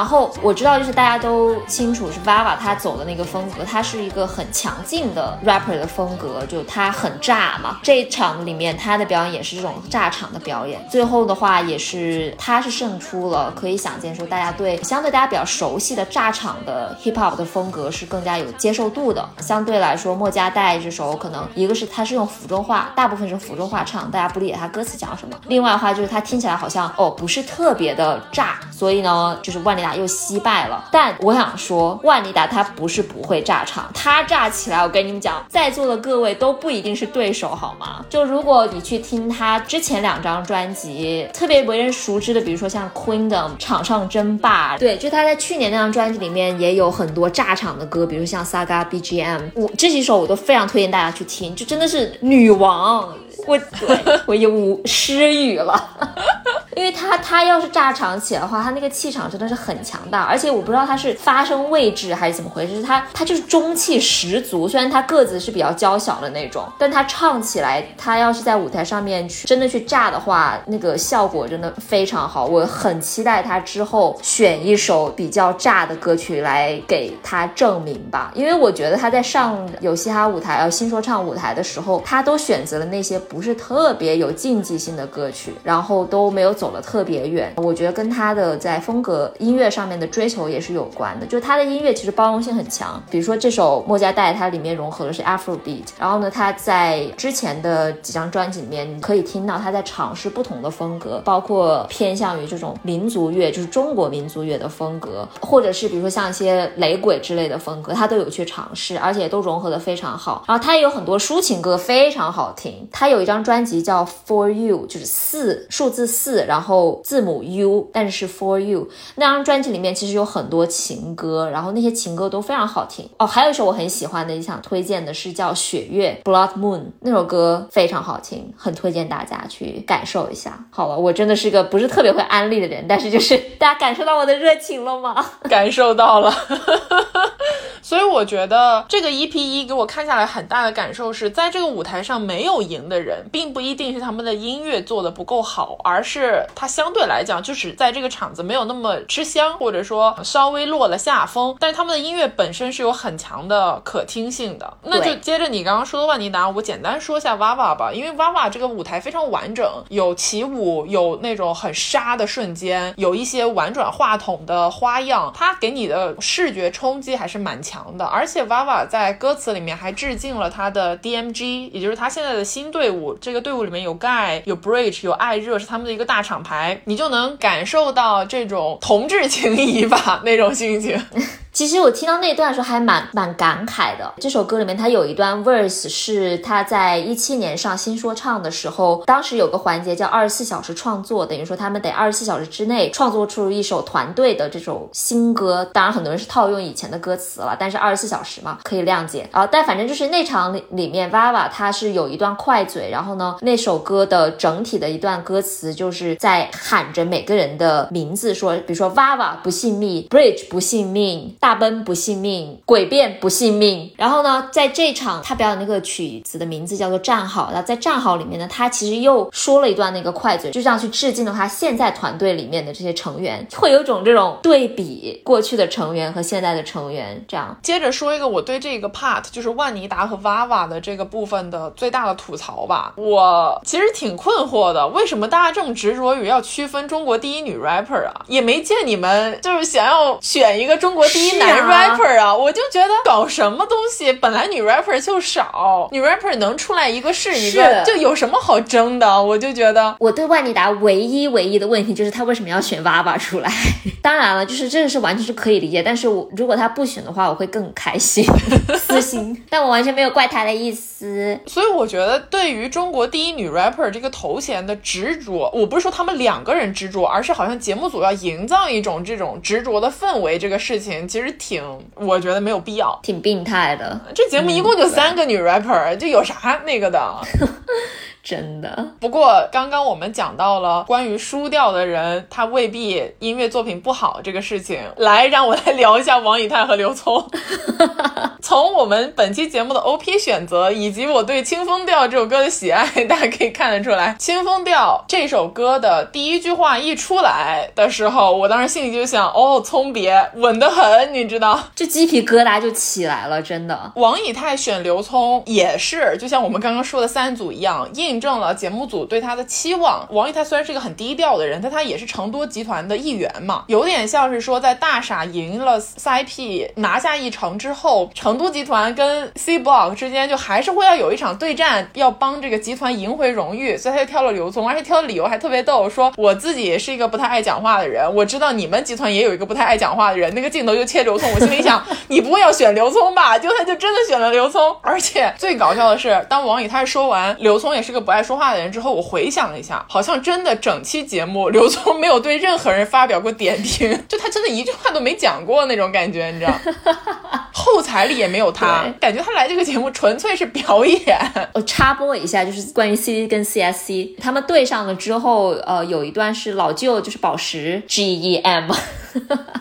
然后我知道，就是大家都清楚是 Vava 他走的那个风格，他是一个很强劲的 rapper 的风格，就他很炸嘛。这场里面他的表演也是这种炸场的表演，最后的话也是他是胜出了。可以想见说，大家对相对大家比较熟悉的炸场的 hip hop 的风格是更加有接受度的。相对来说，莫加代这首可能一个是他是用福州话，大部分是福州话唱，大家不理解他歌词讲什么；另外的话就是他听起来好像哦不是特别的炸。所以呢，就是万里达又惜败了。但我想说，万妮达她不是不会炸场，她炸起来，我跟你们讲，在座的各位都不一定是对手，好吗？就如果你去听她之前两张专辑，特别为人熟知的，比如说像《Queen 的》场上争霸，对，就她在去年那张专辑里面也有很多炸场的歌，比如像《Saga BGM》，我这几首我都非常推荐大家去听，就真的是女王。我我我有失语了，因为他他要是炸场起来的话，他那个气场真的是很强大，而且我不知道他是发声位置还是怎么回事，他他就是中气十足。虽然他个子是比较娇小的那种，但他唱起来，他要是在舞台上面去真的去炸的话，那个效果真的非常好。我很期待他之后选一首比较炸的歌曲来给他证明吧，因为我觉得他在上有嘻哈舞台呃新说唱舞台的时候，他都选择了那些。不是特别有竞技性的歌曲，然后都没有走得特别远。我觉得跟他的在风格音乐上面的追求也是有关的。就他的音乐其实包容性很强，比如说这首《莫加代》，它里面融合的是 Afrobeat。然后呢，他在之前的几张专辑里面你可以听到他在尝试不同的风格，包括偏向于这种民族乐，就是中国民族乐的风格，或者是比如说像一些雷鬼之类的风格，他都有去尝试，而且都融合的非常好。然后他也有很多抒情歌，非常好听。他有。一张专辑叫 For You，就是四数字四，然后字母 U，但是 For You。那张专辑里面其实有很多情歌，然后那些情歌都非常好听哦。还有一首我很喜欢的，也想推荐的是叫雪月 Blood Moon，那首歌非常好听，很推荐大家去感受一下。好了，我真的是个不是特别会安利的人，但是就是 大家感受到我的热情了吗？感受到了。所以我觉得这个 EP 一给我看下来很大的感受是在这个舞台上没有赢的人，并不一定是他们的音乐做的不够好，而是他相对来讲就是在这个场子没有那么吃香，或者说稍微落了下风。但是他们的音乐本身是有很强的可听性的。那就接着你刚刚说的万妮达，我简单说一下娃娃吧，因为娃娃这个舞台非常完整，有起舞，有那种很杀的瞬间，有一些婉转话筒的花样，它给你的视觉冲击还是蛮强。的，而且娃娃在歌词里面还致敬了他的 DMG，也就是他现在的新队伍。这个队伍里面有 Guy，、有 Bridge、有艾热，是他们的一个大厂牌，你就能感受到这种同志情谊吧，那种心情。其实我听到那段时候还蛮蛮感慨的。这首歌里面它有一段 verse 是他在一七年上新说唱的时候，当时有个环节叫二十四小时创作，等于说他们得二十四小时之内创作出一首团队的这种新歌。当然很多人是套用以前的歌词了，但是二十四小时嘛可以谅解啊。但反正就是那场里里面，Vava 他是有一段快嘴，然后呢那首歌的整体的一段歌词就是在喊着每个人的名字，说比如说 Vava 不信命，Bridge 不信命。大奔不信命，诡辩不信命。然后呢，在这场他表演那个曲子的名字叫做《战壕》。那在《战壕》里面呢，他其实又说了一段那个快嘴，就这样去致敬了他现在团队里面的这些成员，会有种这种对比过去的成员和现在的成员。这样，接着说一个我对这个 part，就是万妮达和 Vava 的这个部分的最大的吐槽吧。我其实挺困惑的，为什么大家这么执着于要区分中国第一女 rapper 啊？也没见你们就是想要选一个中国第一。男 rapper 啊，我就觉得搞什么东西，本来女 rapper 就少，女 rapper 能出来一个是一个，就有什么好争的？我就觉得，我对万妮达唯一唯一的问题就是她为什么要选娃娃出来？当然了，就是这个是完全是可以理解，但是我如果她不选的话，我会更开心，私心，但我完全没有怪她的意思。所以我觉得，对于中国第一女 rapper 这个头衔的执着，我不是说他们两个人执着，而是好像节目组要营造一种这种执着的氛围，这个事情其实。其实挺，我觉得没有必要，挺病态的。这节目一共就三个女 rapper，就有啥那个的。真的，不过刚刚我们讲到了关于输掉的人，他未必音乐作品不好这个事情。来，让我来聊一下王以太和刘聪。从我们本期节目的 OP 选择，以及我对《清风调》这首歌的喜爱，大家可以看得出来，《清风调》这首歌的第一句话一出来的时候，我当时心里就想，哦，聪别稳得很，你知道，这鸡皮疙瘩就起来了，真的。王以太选刘聪也是，就像我们刚刚说的三组一样，硬。证了节目组对他的期望。王以太虽然是一个很低调的人，但他也是成都集团的一员嘛，有点像是说在大傻赢了 CIP 拿下一城之后，成都集团跟 C Block 之间就还是会要有一场对战，要帮这个集团赢回荣誉，所以他就挑了刘聪，而且挑的理由还特别逗，说我自己是一个不太爱讲话的人，我知道你们集团也有一个不太爱讲话的人，那个镜头就切刘聪，我心里想，你不会要选刘聪吧？结果他就真的选了刘聪，而且最搞笑的是，当王以太说完刘聪也是个不爱说话的人之后，我回想了一下，好像真的整期节目刘聪没有对任何人发表过点评，就他真的一句话都没讲过那种感觉，你知道？后台里也没有他，感觉他来这个节目纯粹是表演。我插播一下，就是关于 CD 跟 CSC 他们对上了之后，呃，有一段是老舅就是宝石 G E M。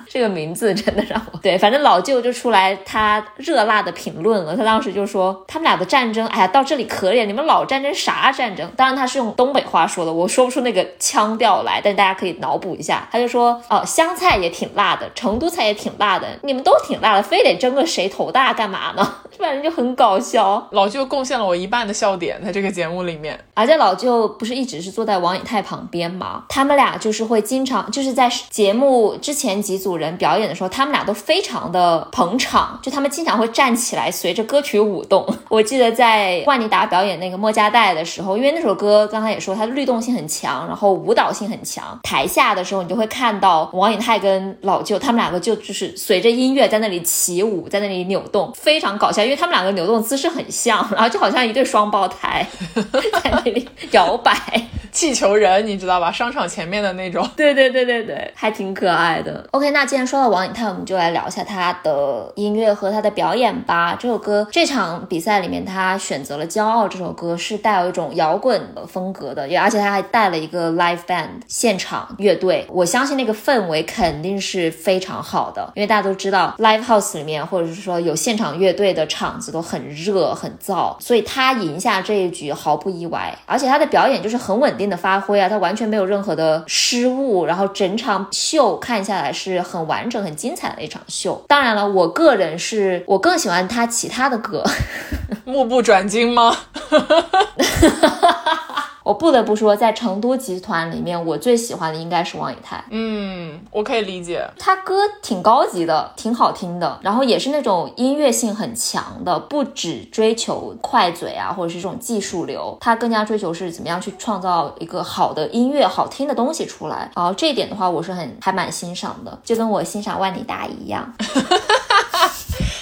这个名字真的让我对，反正老舅就出来他热辣的评论了。他当时就说他们俩的战争，哎呀，到这里可以，你们老战争啥战争？当然他是用东北话说的，我说不出那个腔调来，但大家可以脑补一下。他就说哦，湘菜也挺辣的，成都菜也挺辣的，你们都挺辣的，非得争个谁头大干嘛呢？这反正就很搞笑。老舅贡献了我一半的笑点在这个节目里面，而且老舅不是一直是坐在王以太旁边吗？他们俩就是会经常就是在节目之前几组人表演的时候，他们俩都非常的捧场，就他们经常会站起来随着歌曲舞动。我记得在万妮达表演那个莫加代的时候，因为那首歌刚才也说它的律动性很强，然后舞蹈性很强，台下的时候你就会看到王以太跟老舅他们两个就就是随着音乐在那里起舞，在那里扭动，非常搞笑，因为他们两个扭动姿势很像，然后就好像一对双胞胎 在那里摇摆。气球人，你知道吧？商场前面的那种。对对对对对，还挺可爱的。OK，那既然说到王以太，我们就来聊一下他的音乐和他的表演吧。这首歌，这场比赛里面他选择了《骄傲》这首歌，是带有一种摇滚的风格的，也而且他还带了一个 live band 现场乐队。我相信那个氛围肯定是非常好的，因为大家都知道 live house 里面或者是说有现场乐队的场子都很热很燥，所以他赢下这一局毫不意外。而且他的表演就是很稳定的发挥啊，他完全没有任何的失误，然后整场秀看下来是很完整、很精彩的一场秀。当然了，我个人是我更喜欢他其他的歌，目不转睛吗？我不得不说，在成都集团里面，我最喜欢的应该是王以太。嗯，我可以理解，他歌挺高级的，挺好听的，然后也是那种音乐性很强的，不只追求快嘴啊，或者是这种技术流，他更加追求是怎么样去创造一个好的音乐、好听的东西出来。然后这一点的话，我是很还蛮欣赏的，就跟我欣赏万里达一样。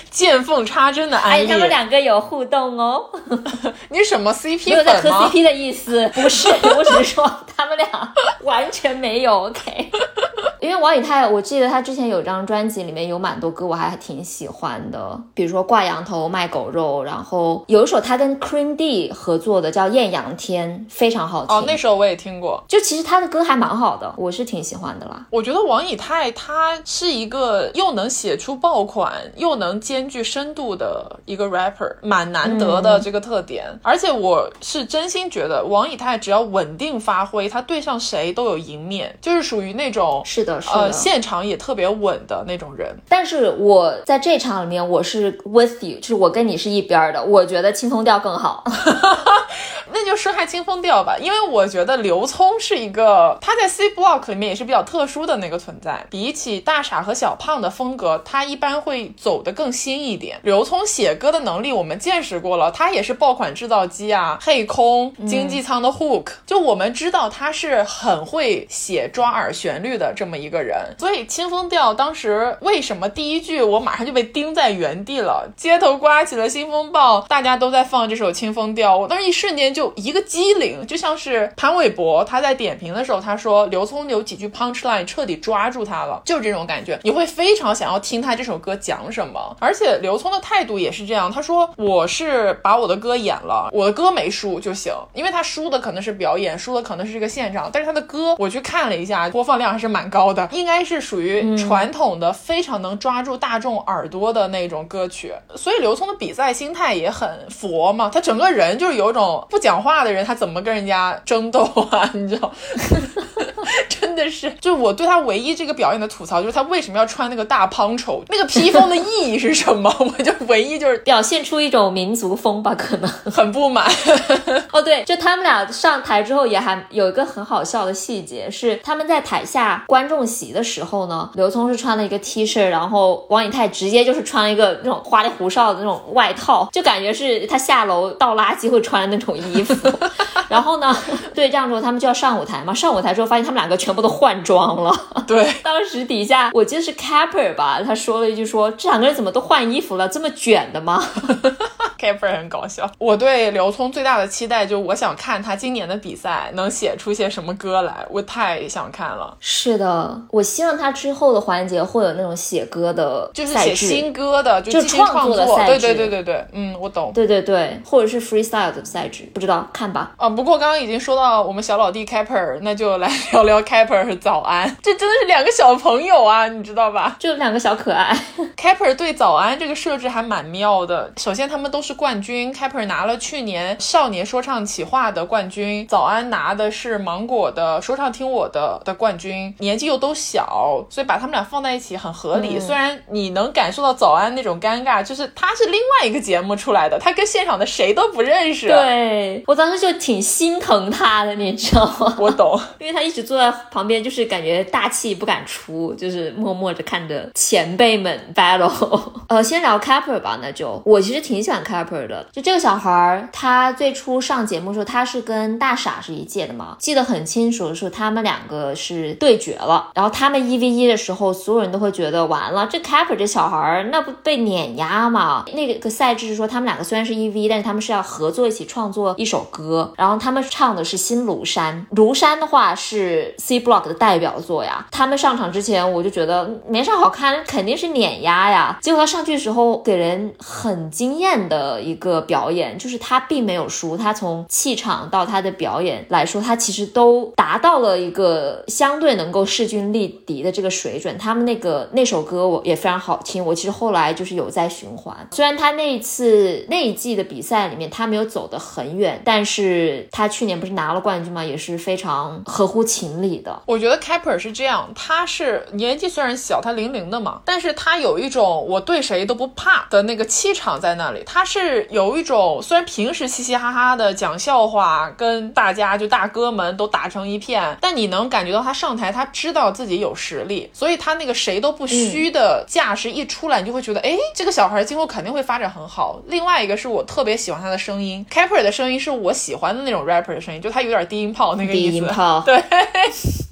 见缝插针的安利，他们两个有互动哦。你什么 CP 粉吗？没有在磕 CP 的意思，不是，我只是说他们俩完全没有 OK。因为王以太，我记得他之前有张专辑，里面有蛮多歌，我还挺喜欢的，比如说挂羊头卖狗肉，然后有一首他跟 Cream D 合作的叫《艳阳天》，非常好听。哦，那首我也听过。就其实他的歌还蛮好的，我是挺喜欢的啦。我觉得王以太他是一个又能写出爆款，又能兼具深度的一个 rapper，蛮难得的这个特点。而且我是真心觉得王以太只要稳定发挥，他对上谁都有赢面，就是属于那种是。呃，现场也特别稳的那种人，但是我在这场里面我是 with you，就是我跟你是一边的，我觉得青铜调更好，那就说下清风调吧，因为我觉得刘聪是一个他在 C Block 里面也是比较特殊的那个存在，比起大傻和小胖的风格，他一般会走得更新一点。刘聪写歌的能力我们见识过了，他也是爆款制造机啊，黑空经济舱的 Hook，就我们知道他是很会写抓耳旋律的这么。一个人，所以清风调当时为什么第一句我马上就被钉在原地了？街头刮起了新风暴，大家都在放这首清风调，我当时一瞬间就一个机灵，就像是潘玮柏他在点评的时候，他说刘聪有几句 punch line 彻底抓住他了，就是这种感觉，你会非常想要听他这首歌讲什么。而且刘聪的态度也是这样，他说我是把我的歌演了，我的歌没输就行，因为他输的可能是表演，输的可能是这个现场，但是他的歌我去看了一下，播放量还是蛮高。的应该是属于传统的，非常能抓住大众耳朵的那种歌曲，所以刘聪的比赛心态也很佛嘛，他整个人就是有种不讲话的人，他怎么跟人家争斗啊？你知道，真。的是，就是我对他唯一这个表演的吐槽，就是他为什么要穿那个大 poncho，那个披风的意义是什么？我就唯一就是表现出一种民族风吧，可能。很不满。哦，对，就他们俩上台之后，也还有一个很好笑的细节，是他们在台下观众席的时候呢，刘聪是穿了一个 T 恤，然后王以太直接就是穿了一个那种花里胡哨的那种外套，就感觉是他下楼倒垃圾会穿的那种衣服。然后呢，对，这样之后他们就要上舞台嘛，上舞台之后发现他们两个全部都换装了。对，当时底下我记得是 Capper 吧，他说了一句说这两个人怎么都换衣服了，这么卷的吗？Capper 很搞笑。我对刘聪最大的期待就是，我想看他今年的比赛能写出些什么歌来，我太想看了。是的，我希望他之后的环节会有那种写歌的就是写新歌的，就就进行创创作的。赛制对对对对对，嗯，我懂。对对对，或者是 freestyle 的赛制，不知道看吧。啊，不过刚刚已经说到我们小老弟 Capper，那就来聊聊 Capper 和早安，这真的是两个小朋友啊，你知道吧就两个小可爱？Capper 对早安这个设置还蛮妙的。首先他们都是冠军，Kapper 拿了去年少年说唱企划的冠军，早安拿的是芒果的说唱听我的的冠军，年纪又都小，所以把他们俩放在一起很合理。虽然你能感受到早安那种尴尬，就是他是另外一个节目出来的，他跟现场的谁都不认识。，对我当时就挺心疼他的，你知道吗？我懂。因为他一直坐在旁边，就是感觉大气不敢出，就是默默的看着前辈们 battle。呃，先聊 Kapper 吧，那就我其实挺喜欢 Capper 的。就这个小孩儿，他最初上节目的时候，他是跟大傻是一届的嘛，记得很清楚的是他们两个是对决了。然后他们一 v 一的时候，所有人都会觉得完了，这 Capper 这小孩儿那不被碾压嘛？那个赛制是说他们两个虽然是一 v，但是他们是要合作一起创作一首歌，然后他们唱的是《新庐山》。庐山的话是 C Block 的代表作呀。他们上场之前我就觉得没啥好看，肯定是碾压呀。结果他上去的时候给人很惊艳的一个表演，就是他并没有输，他从气场到他的表演来说，他其实都达到了一个相对能够势均力敌的这个水准。他们那个那首歌我也非常好听，我其实后来就是有在循环。虽然他那一次那一季的比赛里面他没有走得很远，但是他去年不是拿了冠军吗？也是非常合乎情理的。我觉得 Kapper 是这样，他是年纪虽然小，他零零的嘛，但是他有一种我对谁都不怕的那个气场在那里。他是有一种虽然平时嘻嘻哈哈的讲笑话，跟大家就大哥们都打成一片，但你能感觉到他上台，他知道自己有实力，所以他那个谁都不虚的架势一出来，你就会觉得，哎，这个小孩今后肯定会发展很好。另外一个是我特别喜欢他的声音，Capper 的声音是我喜欢的那种 rapper 的声音，就他有点低音炮那个意思。低音炮对。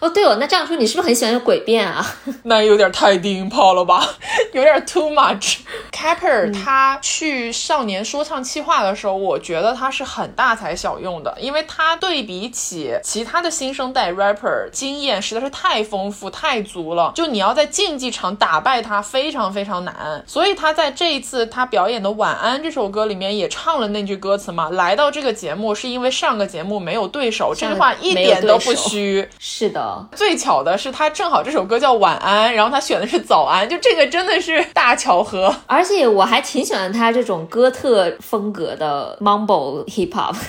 哦，对哦，那这样说你是不是很喜欢诡辩啊？那有点太低音炮了吧，有点 too much。Capper 他去少年说唱气话的时候，我觉得他是很大材小用的，因为他对比起其他的新生代 rapper，经验实在是太丰富、太足了。就你要在竞技场打败他，非常非常难。所以他在这一次他表演的《晚安》这首歌里面也唱了那句歌词嘛：“来到这个节目是因为上个节目没有对手。”这句话一点都不虚。是的，最巧的是，他正好这首歌叫《晚安》，然后他选的是早安，就这个真的是大巧合。而且我还挺喜欢他这种哥特风格的 mumble hip hop。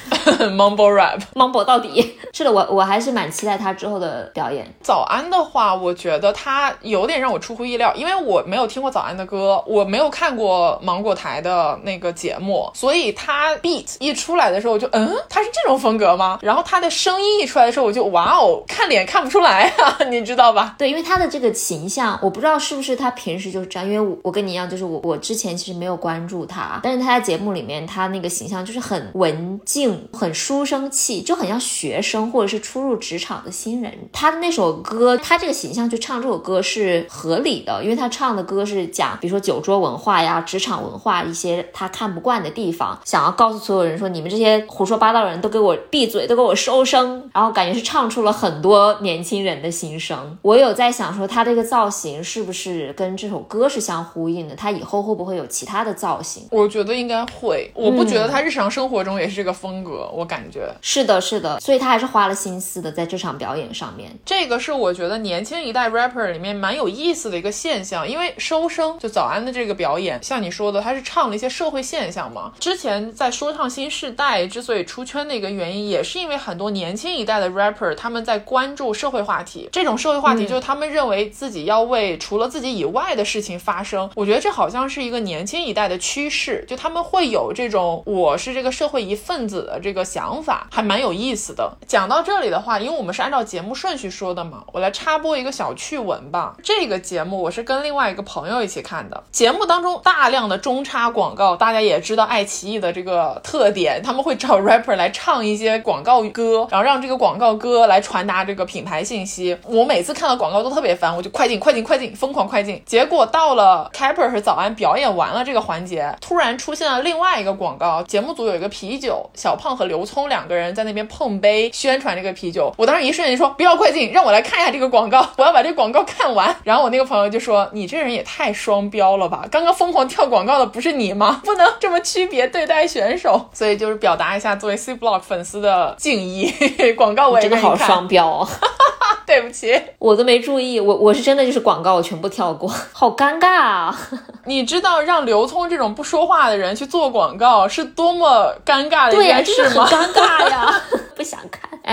Mumble rap，mumble 到底是的，我我还是蛮期待他之后的表演。早安的话，我觉得他有点让我出乎意料，因为我没有听过早安的歌，我没有看过芒果台的那个节目，所以他 beat 一出来的时候，我就嗯，他是这种风格吗？然后他的声音一出来的时候，我就哇哦，看脸看不出来啊，你知道吧？对，因为他的这个形象，我不知道是不是他平时就是这样，因为我我跟你一样，就是我我之前其实没有关注他，但是他在节目里面他那个形象就是很文静、很书生气，就很像学生或者是初入职场的新人。他的那首歌，他这个形象去唱这首歌是合理的，因为他唱的歌是讲，比如说酒桌文化呀、职场文化一些他看不惯的地方，想要告诉所有人说，你们这些胡说八道的人都给我闭嘴，都给我收声。然后感觉是唱出了很多年轻人的心声。我有在想说，他这个造型是不是跟这首歌是相呼应的？他以后会不会有其他的造型？我觉得应该会，我不觉得他日常生活中也是这个风格，我感觉。是的，是的，所以他还是花了心思的在这场表演上面。这个是我觉得年轻一代 rapper 里面蛮有意思的一个现象，因为收声就早安的这个表演，像你说的，他是唱了一些社会现象嘛。之前在说唱新时代之所以出圈的一个原因，也是因为很多年轻一代的 rapper 他们在关注社社会话题。这种社会话题就是他们认为自己要为除了自己以外的事情发声。我觉得这好像是一个年轻一代的趋势，就他们会有这种我是这个社会一份子的这个想法，还蛮有意思的。讲到这里的话，因为我们是按照节目顺序说的嘛，我来插播一个小趣闻吧。这个节目我是跟另外一个朋友一起看的，节目当中大量的中插广告，大家也知道爱奇艺的这个特点，他们会找 rapper 来唱一些广告歌，然后让这个广告歌来传达这个品牌信息。我每次看到广告都特别烦，我就快进快进快进，疯狂快进。结果到了 Capper 和早安表演完了这个环节，突然出现了另外一个广告，节目组有一个啤酒，小胖和刘聪两个人在那边碰杯宣传这个啤酒。我当时一瞬间说不要快进，让我来看一下这个广告，我要把这个广告看完。然后我那个朋友就说你这人也太双标了吧，刚刚疯狂跳广告的不是你吗？不能这么区别对待选手。所以就是表达一下作为 C Block 粉丝的敬意，广告我也真的好双标哦。对不起，我都没注意，我我是真的就是广告，我全部跳过，好尴尬啊！你知道让刘聪这种不说话的人去做广告是多么尴尬的一件事吗？真的很尴尬呀。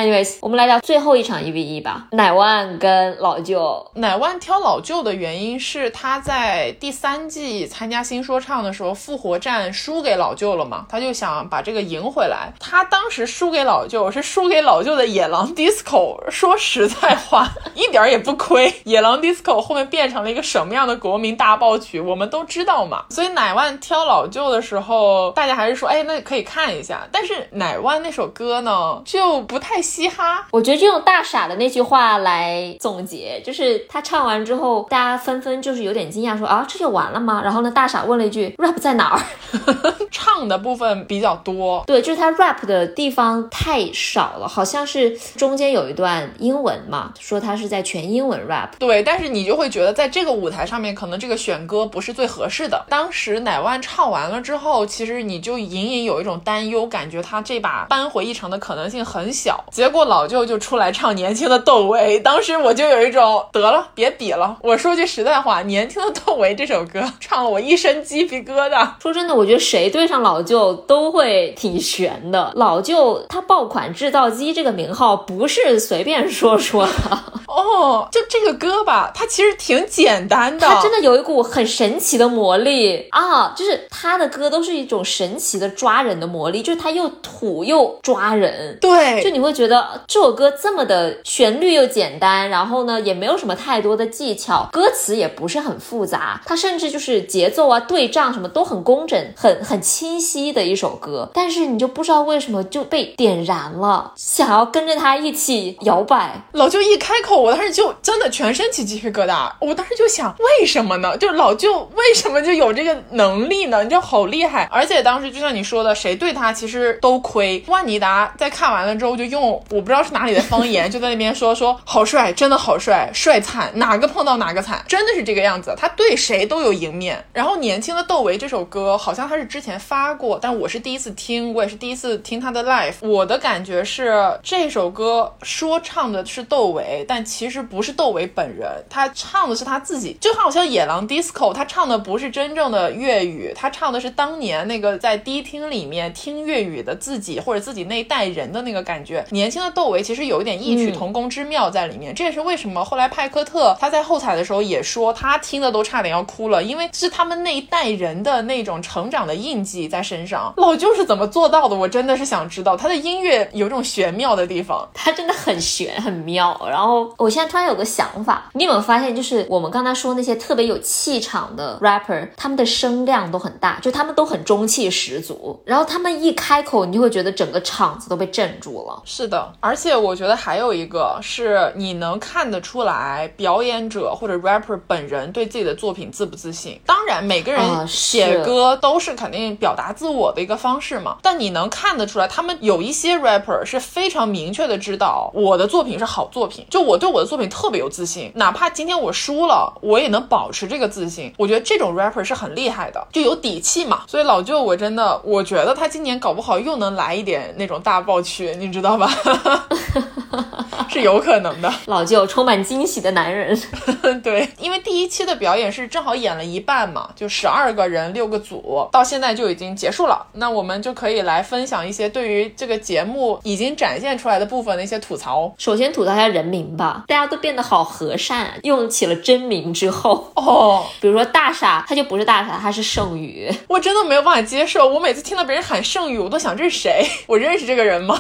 Anyways，我们来聊最后一场一 v 一吧，乃万跟老舅。乃万挑老舅的原因是他在第三季参加新说唱的时候，复活战输给老舅了嘛，他就想把这个赢回来。他当时输给老舅是输给老舅的野狼 disco，说实在话，一点也不亏。野狼 disco 后面变成了一个什么样的国民大爆曲，我们都知道嘛。所以乃万挑老舅的时候，大家还是说，哎，那可以看一下。但是乃万那首歌呢，就不太嘻哈。我觉得就用大傻的那句话来总结，就是他唱完之后，大家纷纷就是有点惊讶，说啊，这就完了吗？然后呢，大傻问了一句，rap 在哪儿？唱的部分比较多，对，就是他 rap 的地方太少了，好像是中间有一段英文嘛，说他是在全英文 rap。对，但是你就会觉得在这个舞台上面，可能这个选歌不是最合适的。当时乃万唱完了之后，其实你就隐隐有一种担忧，感觉他这把扳回一城的可能性很小。结果老舅就出来唱年轻的窦唯，当时我就有一种得了，别比了。我说句实在话，年轻的窦唯这首歌唱了我一身鸡皮疙瘩。说真的，我觉得谁对上老舅都会挺悬的。老舅他爆款制造机这个名号不是随便说说的，哦，就这个歌吧，它其实挺简单的，它真的有一股很神奇的魔力啊！就是他的歌都是一种神奇的抓人的魔力，就是他又土又抓人。对，就你会觉觉得这首歌这么的旋律又简单，然后呢也没有什么太多的技巧，歌词也不是很复杂，它甚至就是节奏啊、对仗什么都很工整、很很清晰的一首歌。但是你就不知道为什么就被点燃了，想要跟着他一起摇摆。老舅一开口，我当时就真的全身起鸡皮疙瘩。我当时就想，为什么呢？就老舅为什么就有这个能力呢？你就好厉害。而且当时就像你说的，谁对他其实都亏。万妮达在看完了之后，就用我不知道是哪里的方言，就在那边说说好帅，真的好帅，帅惨，哪个碰到哪个惨，真的是这个样子。他对谁都有赢面。然后年轻的窦唯这首歌，好像他是之前发过，但我是第一次听，我也是第一次听他的 live。我的感觉是这首歌说唱的是窦唯，但其实不是窦唯本人，他唱的是他自己。就好像野狼 disco，他唱的不是真正的粤语，他唱的是当年那个在迪厅里面听粤语的自己或者自己那一代人的那个感觉。年轻的窦唯其实有一点异曲同工之妙在里面，这也是为什么后来派克特他在后采的时候也说他听的都差点要哭了，因为是他们那一代人的那种成长的印记在身上。老舅是怎么做到的？我真的是想知道，他的音乐有一种玄妙的地方。他真的很玄很妙。然后我现在突然有个想法，你有没有发现，就是我们刚才说那些特别有气场的 rapper，他们的声量都很大，就他们都很中气十足。然后他们一开口，你就会觉得整个场子都被镇住了。是的，而且我觉得还有一个是你能看得出来表演者或者 rapper 本人对自己的作品自不自信。当然，每个啊人写歌都是肯定表达自我的一个方式嘛。但你能看得出来，他们有一些 rapper 是非常明确的知道我的作品是好作品，就我对我的作品特别有自信，哪怕今天我输了，我也能保持这个自信。我觉得这种 rapper 是很厉害的，就有底气嘛。所以老舅，我真的我觉得他今年搞不好又能来一点那种大爆曲，你知道吧？是有可能的。老舅充满惊喜的男人，对，因为第一期的表演是正好演了一半嘛，就十二个人六个组，到现在就已经结束了。那我们就可以来分享一些对于这个节目已经展现出来的部分的一些吐槽。首先吐槽一下人名吧，大家都变得好和善，用起了真名之后，哦，比如说大傻，他就不是大傻，他是盛宇。我真的没有办法接受。我每次听到别人喊盛宇，我都想这是谁？我认识这个人吗？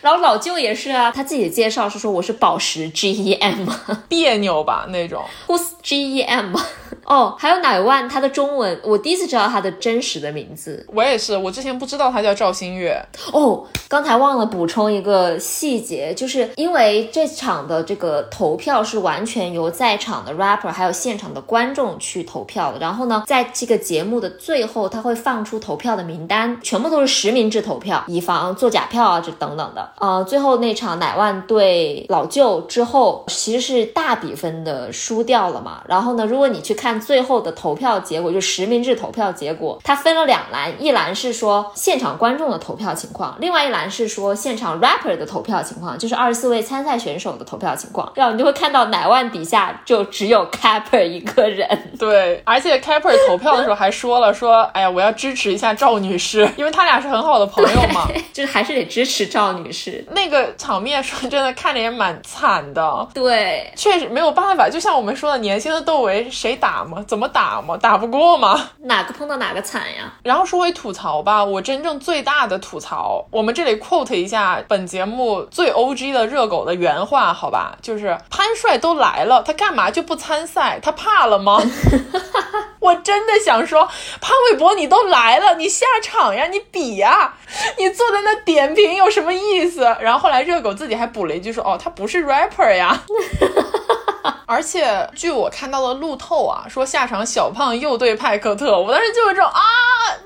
然后老舅也是啊，他自己的介绍是说我是宝石 G E M，别扭吧那种。Who's G E M？哦，还有乃万，他的中文我第一次知道他的真实的名字。我也是，我之前不知道他叫赵新月。哦，刚才忘了补充一个细节，就是因为这场的这个投票是完全由在场的 rapper 还有现场的观众去投票的。然后呢，在这个节目的最后，他会放出投票的名单，全部都是实名制投票，以防做假票啊这等等的。呃，最后那场乃万对老舅之后，其实是大比分的输掉了嘛。然后呢，如果你去看最后的投票结果，就实名制投票结果，它分了两栏，一栏是说现场观众的投票情况，另外一栏是说现场 rapper 的投票情况，就是二十四位参赛选手的投票情况。然后你就会看到乃万底下就只有 Capper 一个人。对，而且 Capper 投票的时候还说了说，哎呀，我要支持一下赵女士，因为他俩是很好的朋友嘛。就是还是得支持赵女士。那个场面说真的看着也蛮惨的，对，确实没有办法。就像我们说的，年轻的窦唯谁打嘛？怎么打嘛？打不过嘛。哪个碰到哪个惨呀？然后说回吐槽吧，我真正最大的吐槽，我们这里 quote 一下本节目最 OG 的热狗的原话，好吧？就是潘帅都来了，他干嘛就不参赛？他怕了吗？我真的想说，潘玮柏你都来了，你下场呀，你比呀，你坐在那点评有什么意思？然后后来热狗自己还补了一句说，哦，他不是 rapper 呀。而且据我看到的路透啊，说下场小胖又对派克特，我当时就是这种啊，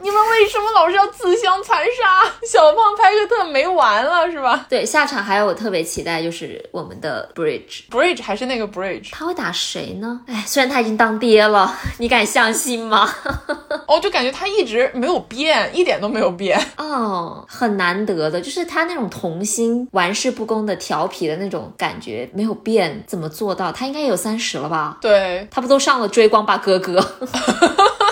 你们为什么老是要自相残杀？小胖派克特没完了是吧对，下场还有我特别期待就是我们的 Bridge，？Bridge 还是那个 Bridge，他会打谁呢？哎，虽然他已经当爹了，你敢相信吗？哦就感觉他一直没有变，一点都没有变。哦，很难得的，就是他那种童心、玩世不恭的调皮的那种感觉没有变，怎么做到？他应该也有三十了吧？对，他不都上了追光吧哥哥？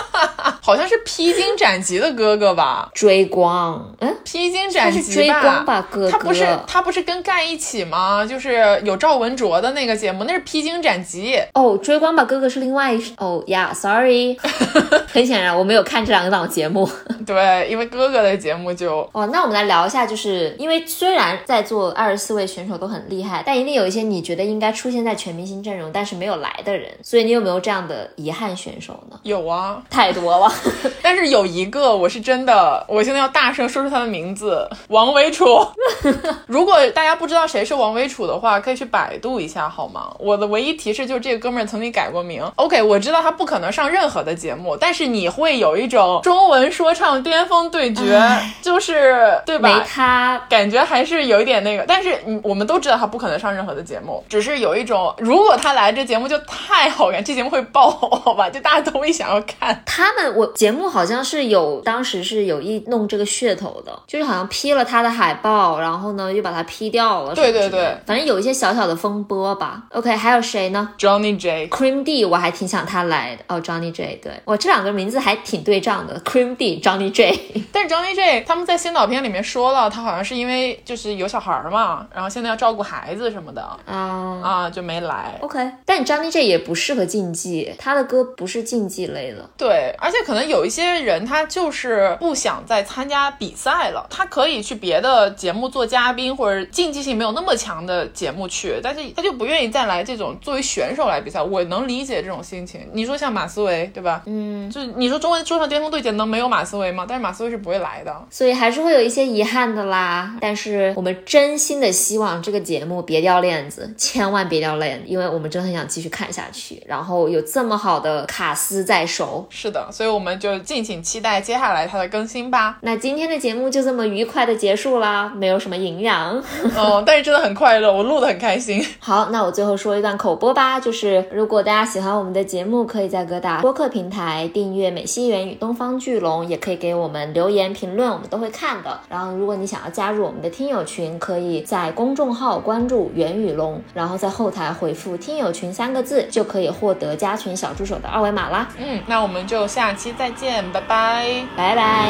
好像是披荆斩棘的哥哥吧？追光，嗯，披荆斩棘是追光吧哥哥？他不是他不是跟盖一起吗？就是有赵文卓的那个节目，那是披荆斩棘。哦，追光吧哥哥是另外一哦呀，sorry，很显然我没有看这两个档节目。对，因为哥哥的节目就哦，那我们来聊一下，就是因为虽然在座二十四位选手都很厉害，但一定有一些你觉得应该出现在全明星阵容但是没有来的人，所以你有没有这样的遗憾选手呢？有啊，太多了，但是有一个我是真的，我现在要大声说出他的名字，王维楚。如果大家不知道谁是王维楚的话，可以去百度一下好吗？我的唯一提示就是这个哥们儿曾经改过名。OK，我知道他不可能上任何的节目，但是你会有一种中文说唱巅峰对决，就是对吧？没他感觉还是有一点那个，但是嗯，我们都知道他不可能上任何的节目，只是有一种，如果他来这节目就太好看，这节目会爆，好吧？就大家都会想要看。他们我节目好像是有，当时是有意弄这个噱头的，就是好像 P 了他的海报，然后呢又把它 P 掉了。对对对，反正有一些小小的风波吧。OK，还有谁呢 Johnny J，？Cream D，我还挺想他来的。哦，Johnny J，对我这两个名字还挺对仗的。Cream D，Johnny J。但是 Johnny J 他们在先导片里面说了，他好像是因为就是有小孩儿嘛，然后现在要照顾孩子什么的啊、啊，就没来。OK，但 Johnny J 也不适合竞技，他的歌不是竞技类的。对，而且可能有一些人他就是不想再参加比赛了，他可以去别的节目做嘉宾或者竞技性没有那么强的节目去，但是他就不愿意再来这种作为选手来比赛。我能理解这种心情。你说像马思唯对吧？嗯，就你说中文说唱巅峰对决能没有马思唯吗？但是马思唯是不会来的。所以还是会有一些遗憾的啦。但是我们真心的希望这个节目别掉链子，千万别掉链子，因为我们真的很想继续看下去。然后有这么好的卡斯在手，是的，所以我们就敬请期待接下来它的更新吧。那今天的节目就这么愉快的结束啦，没有什么营养。嗯，但是真的很快乐，我录的很开心。好，那我最后说一段口播吧，就是如果大家喜欢我们的节目，可以在各大播客平台订阅《美西园与东方巨龙》，也可以给我们留言评论，我们都会看的。然后，如果你想要加入我们的听友群，可以在公众号关注“元宇龙”，然后在后台回复“听友群”三个字，就可以获得加群小助手的二维码啦。嗯，那我们就下期再见，拜拜，拜拜。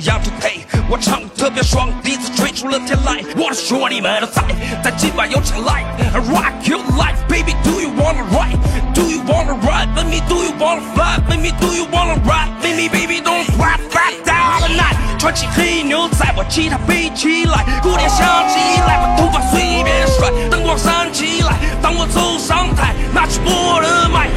不要去配，我唱得特别爽，笛子吹出了天籁，我的兄弟们都在，在今晚有场 live。Rock your life, baby, do you wanna ride? Do you wanna ride? Let me, do you wanna fly? Let me, do you wanna ride? Let me, baby, don't ride back down the night。穿起黑牛仔，我吉他背起来，鼓点响起来，我头发随便甩，灯光闪起来，当我走上台，拿起我的麦，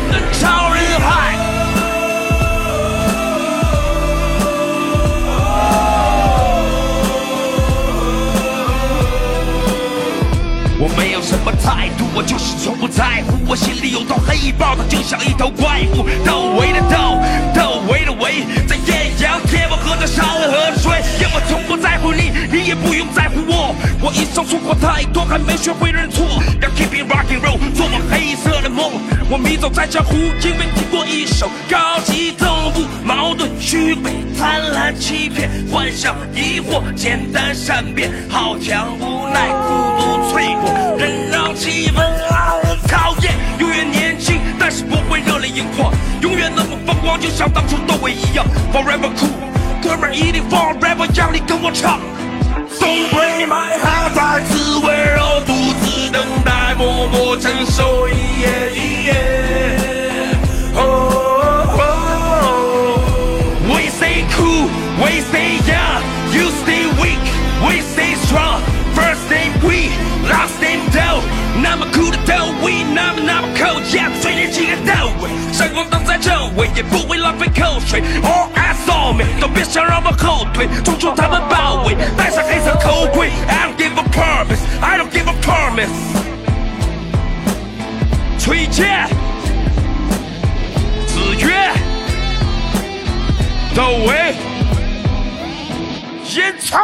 我就是从不在乎。我心里有道黑豹，它就像一头怪物。窦唯的窦，窦唯的唯，在艳阳天，我喝着山河水。因我从不在乎你，你也不用在乎我。我一生错过太多，还没学会认错。要 keep it rock and roll，做我黑色的梦。我迷走在江湖，因为听过一首高级动物，矛盾、虚伪、贪婪、欺骗、幻想、疑惑、简单善变、好强、无奈、孤独、脆弱，人气氛让人讨厌。永远年轻，但是不会热泪盈眶，永远那么风光，就像当初窦唯一样，forever cool。哥们儿一定 forever 让你跟我唱。Don't break my heart，再次温柔，独自等待，默默承受。一夜一夜。Oh, We last name Doe，那么酷的都 we，那么那么酷，Yeah，最年轻的窦唯，闪光灯在周围，也不会浪费口水。All eyes on me，都别想让我后退，冲出他们包围，戴上黑色头盔。I don't give a promise, I don't give a promise。崔健、子越、窦唯、烟草。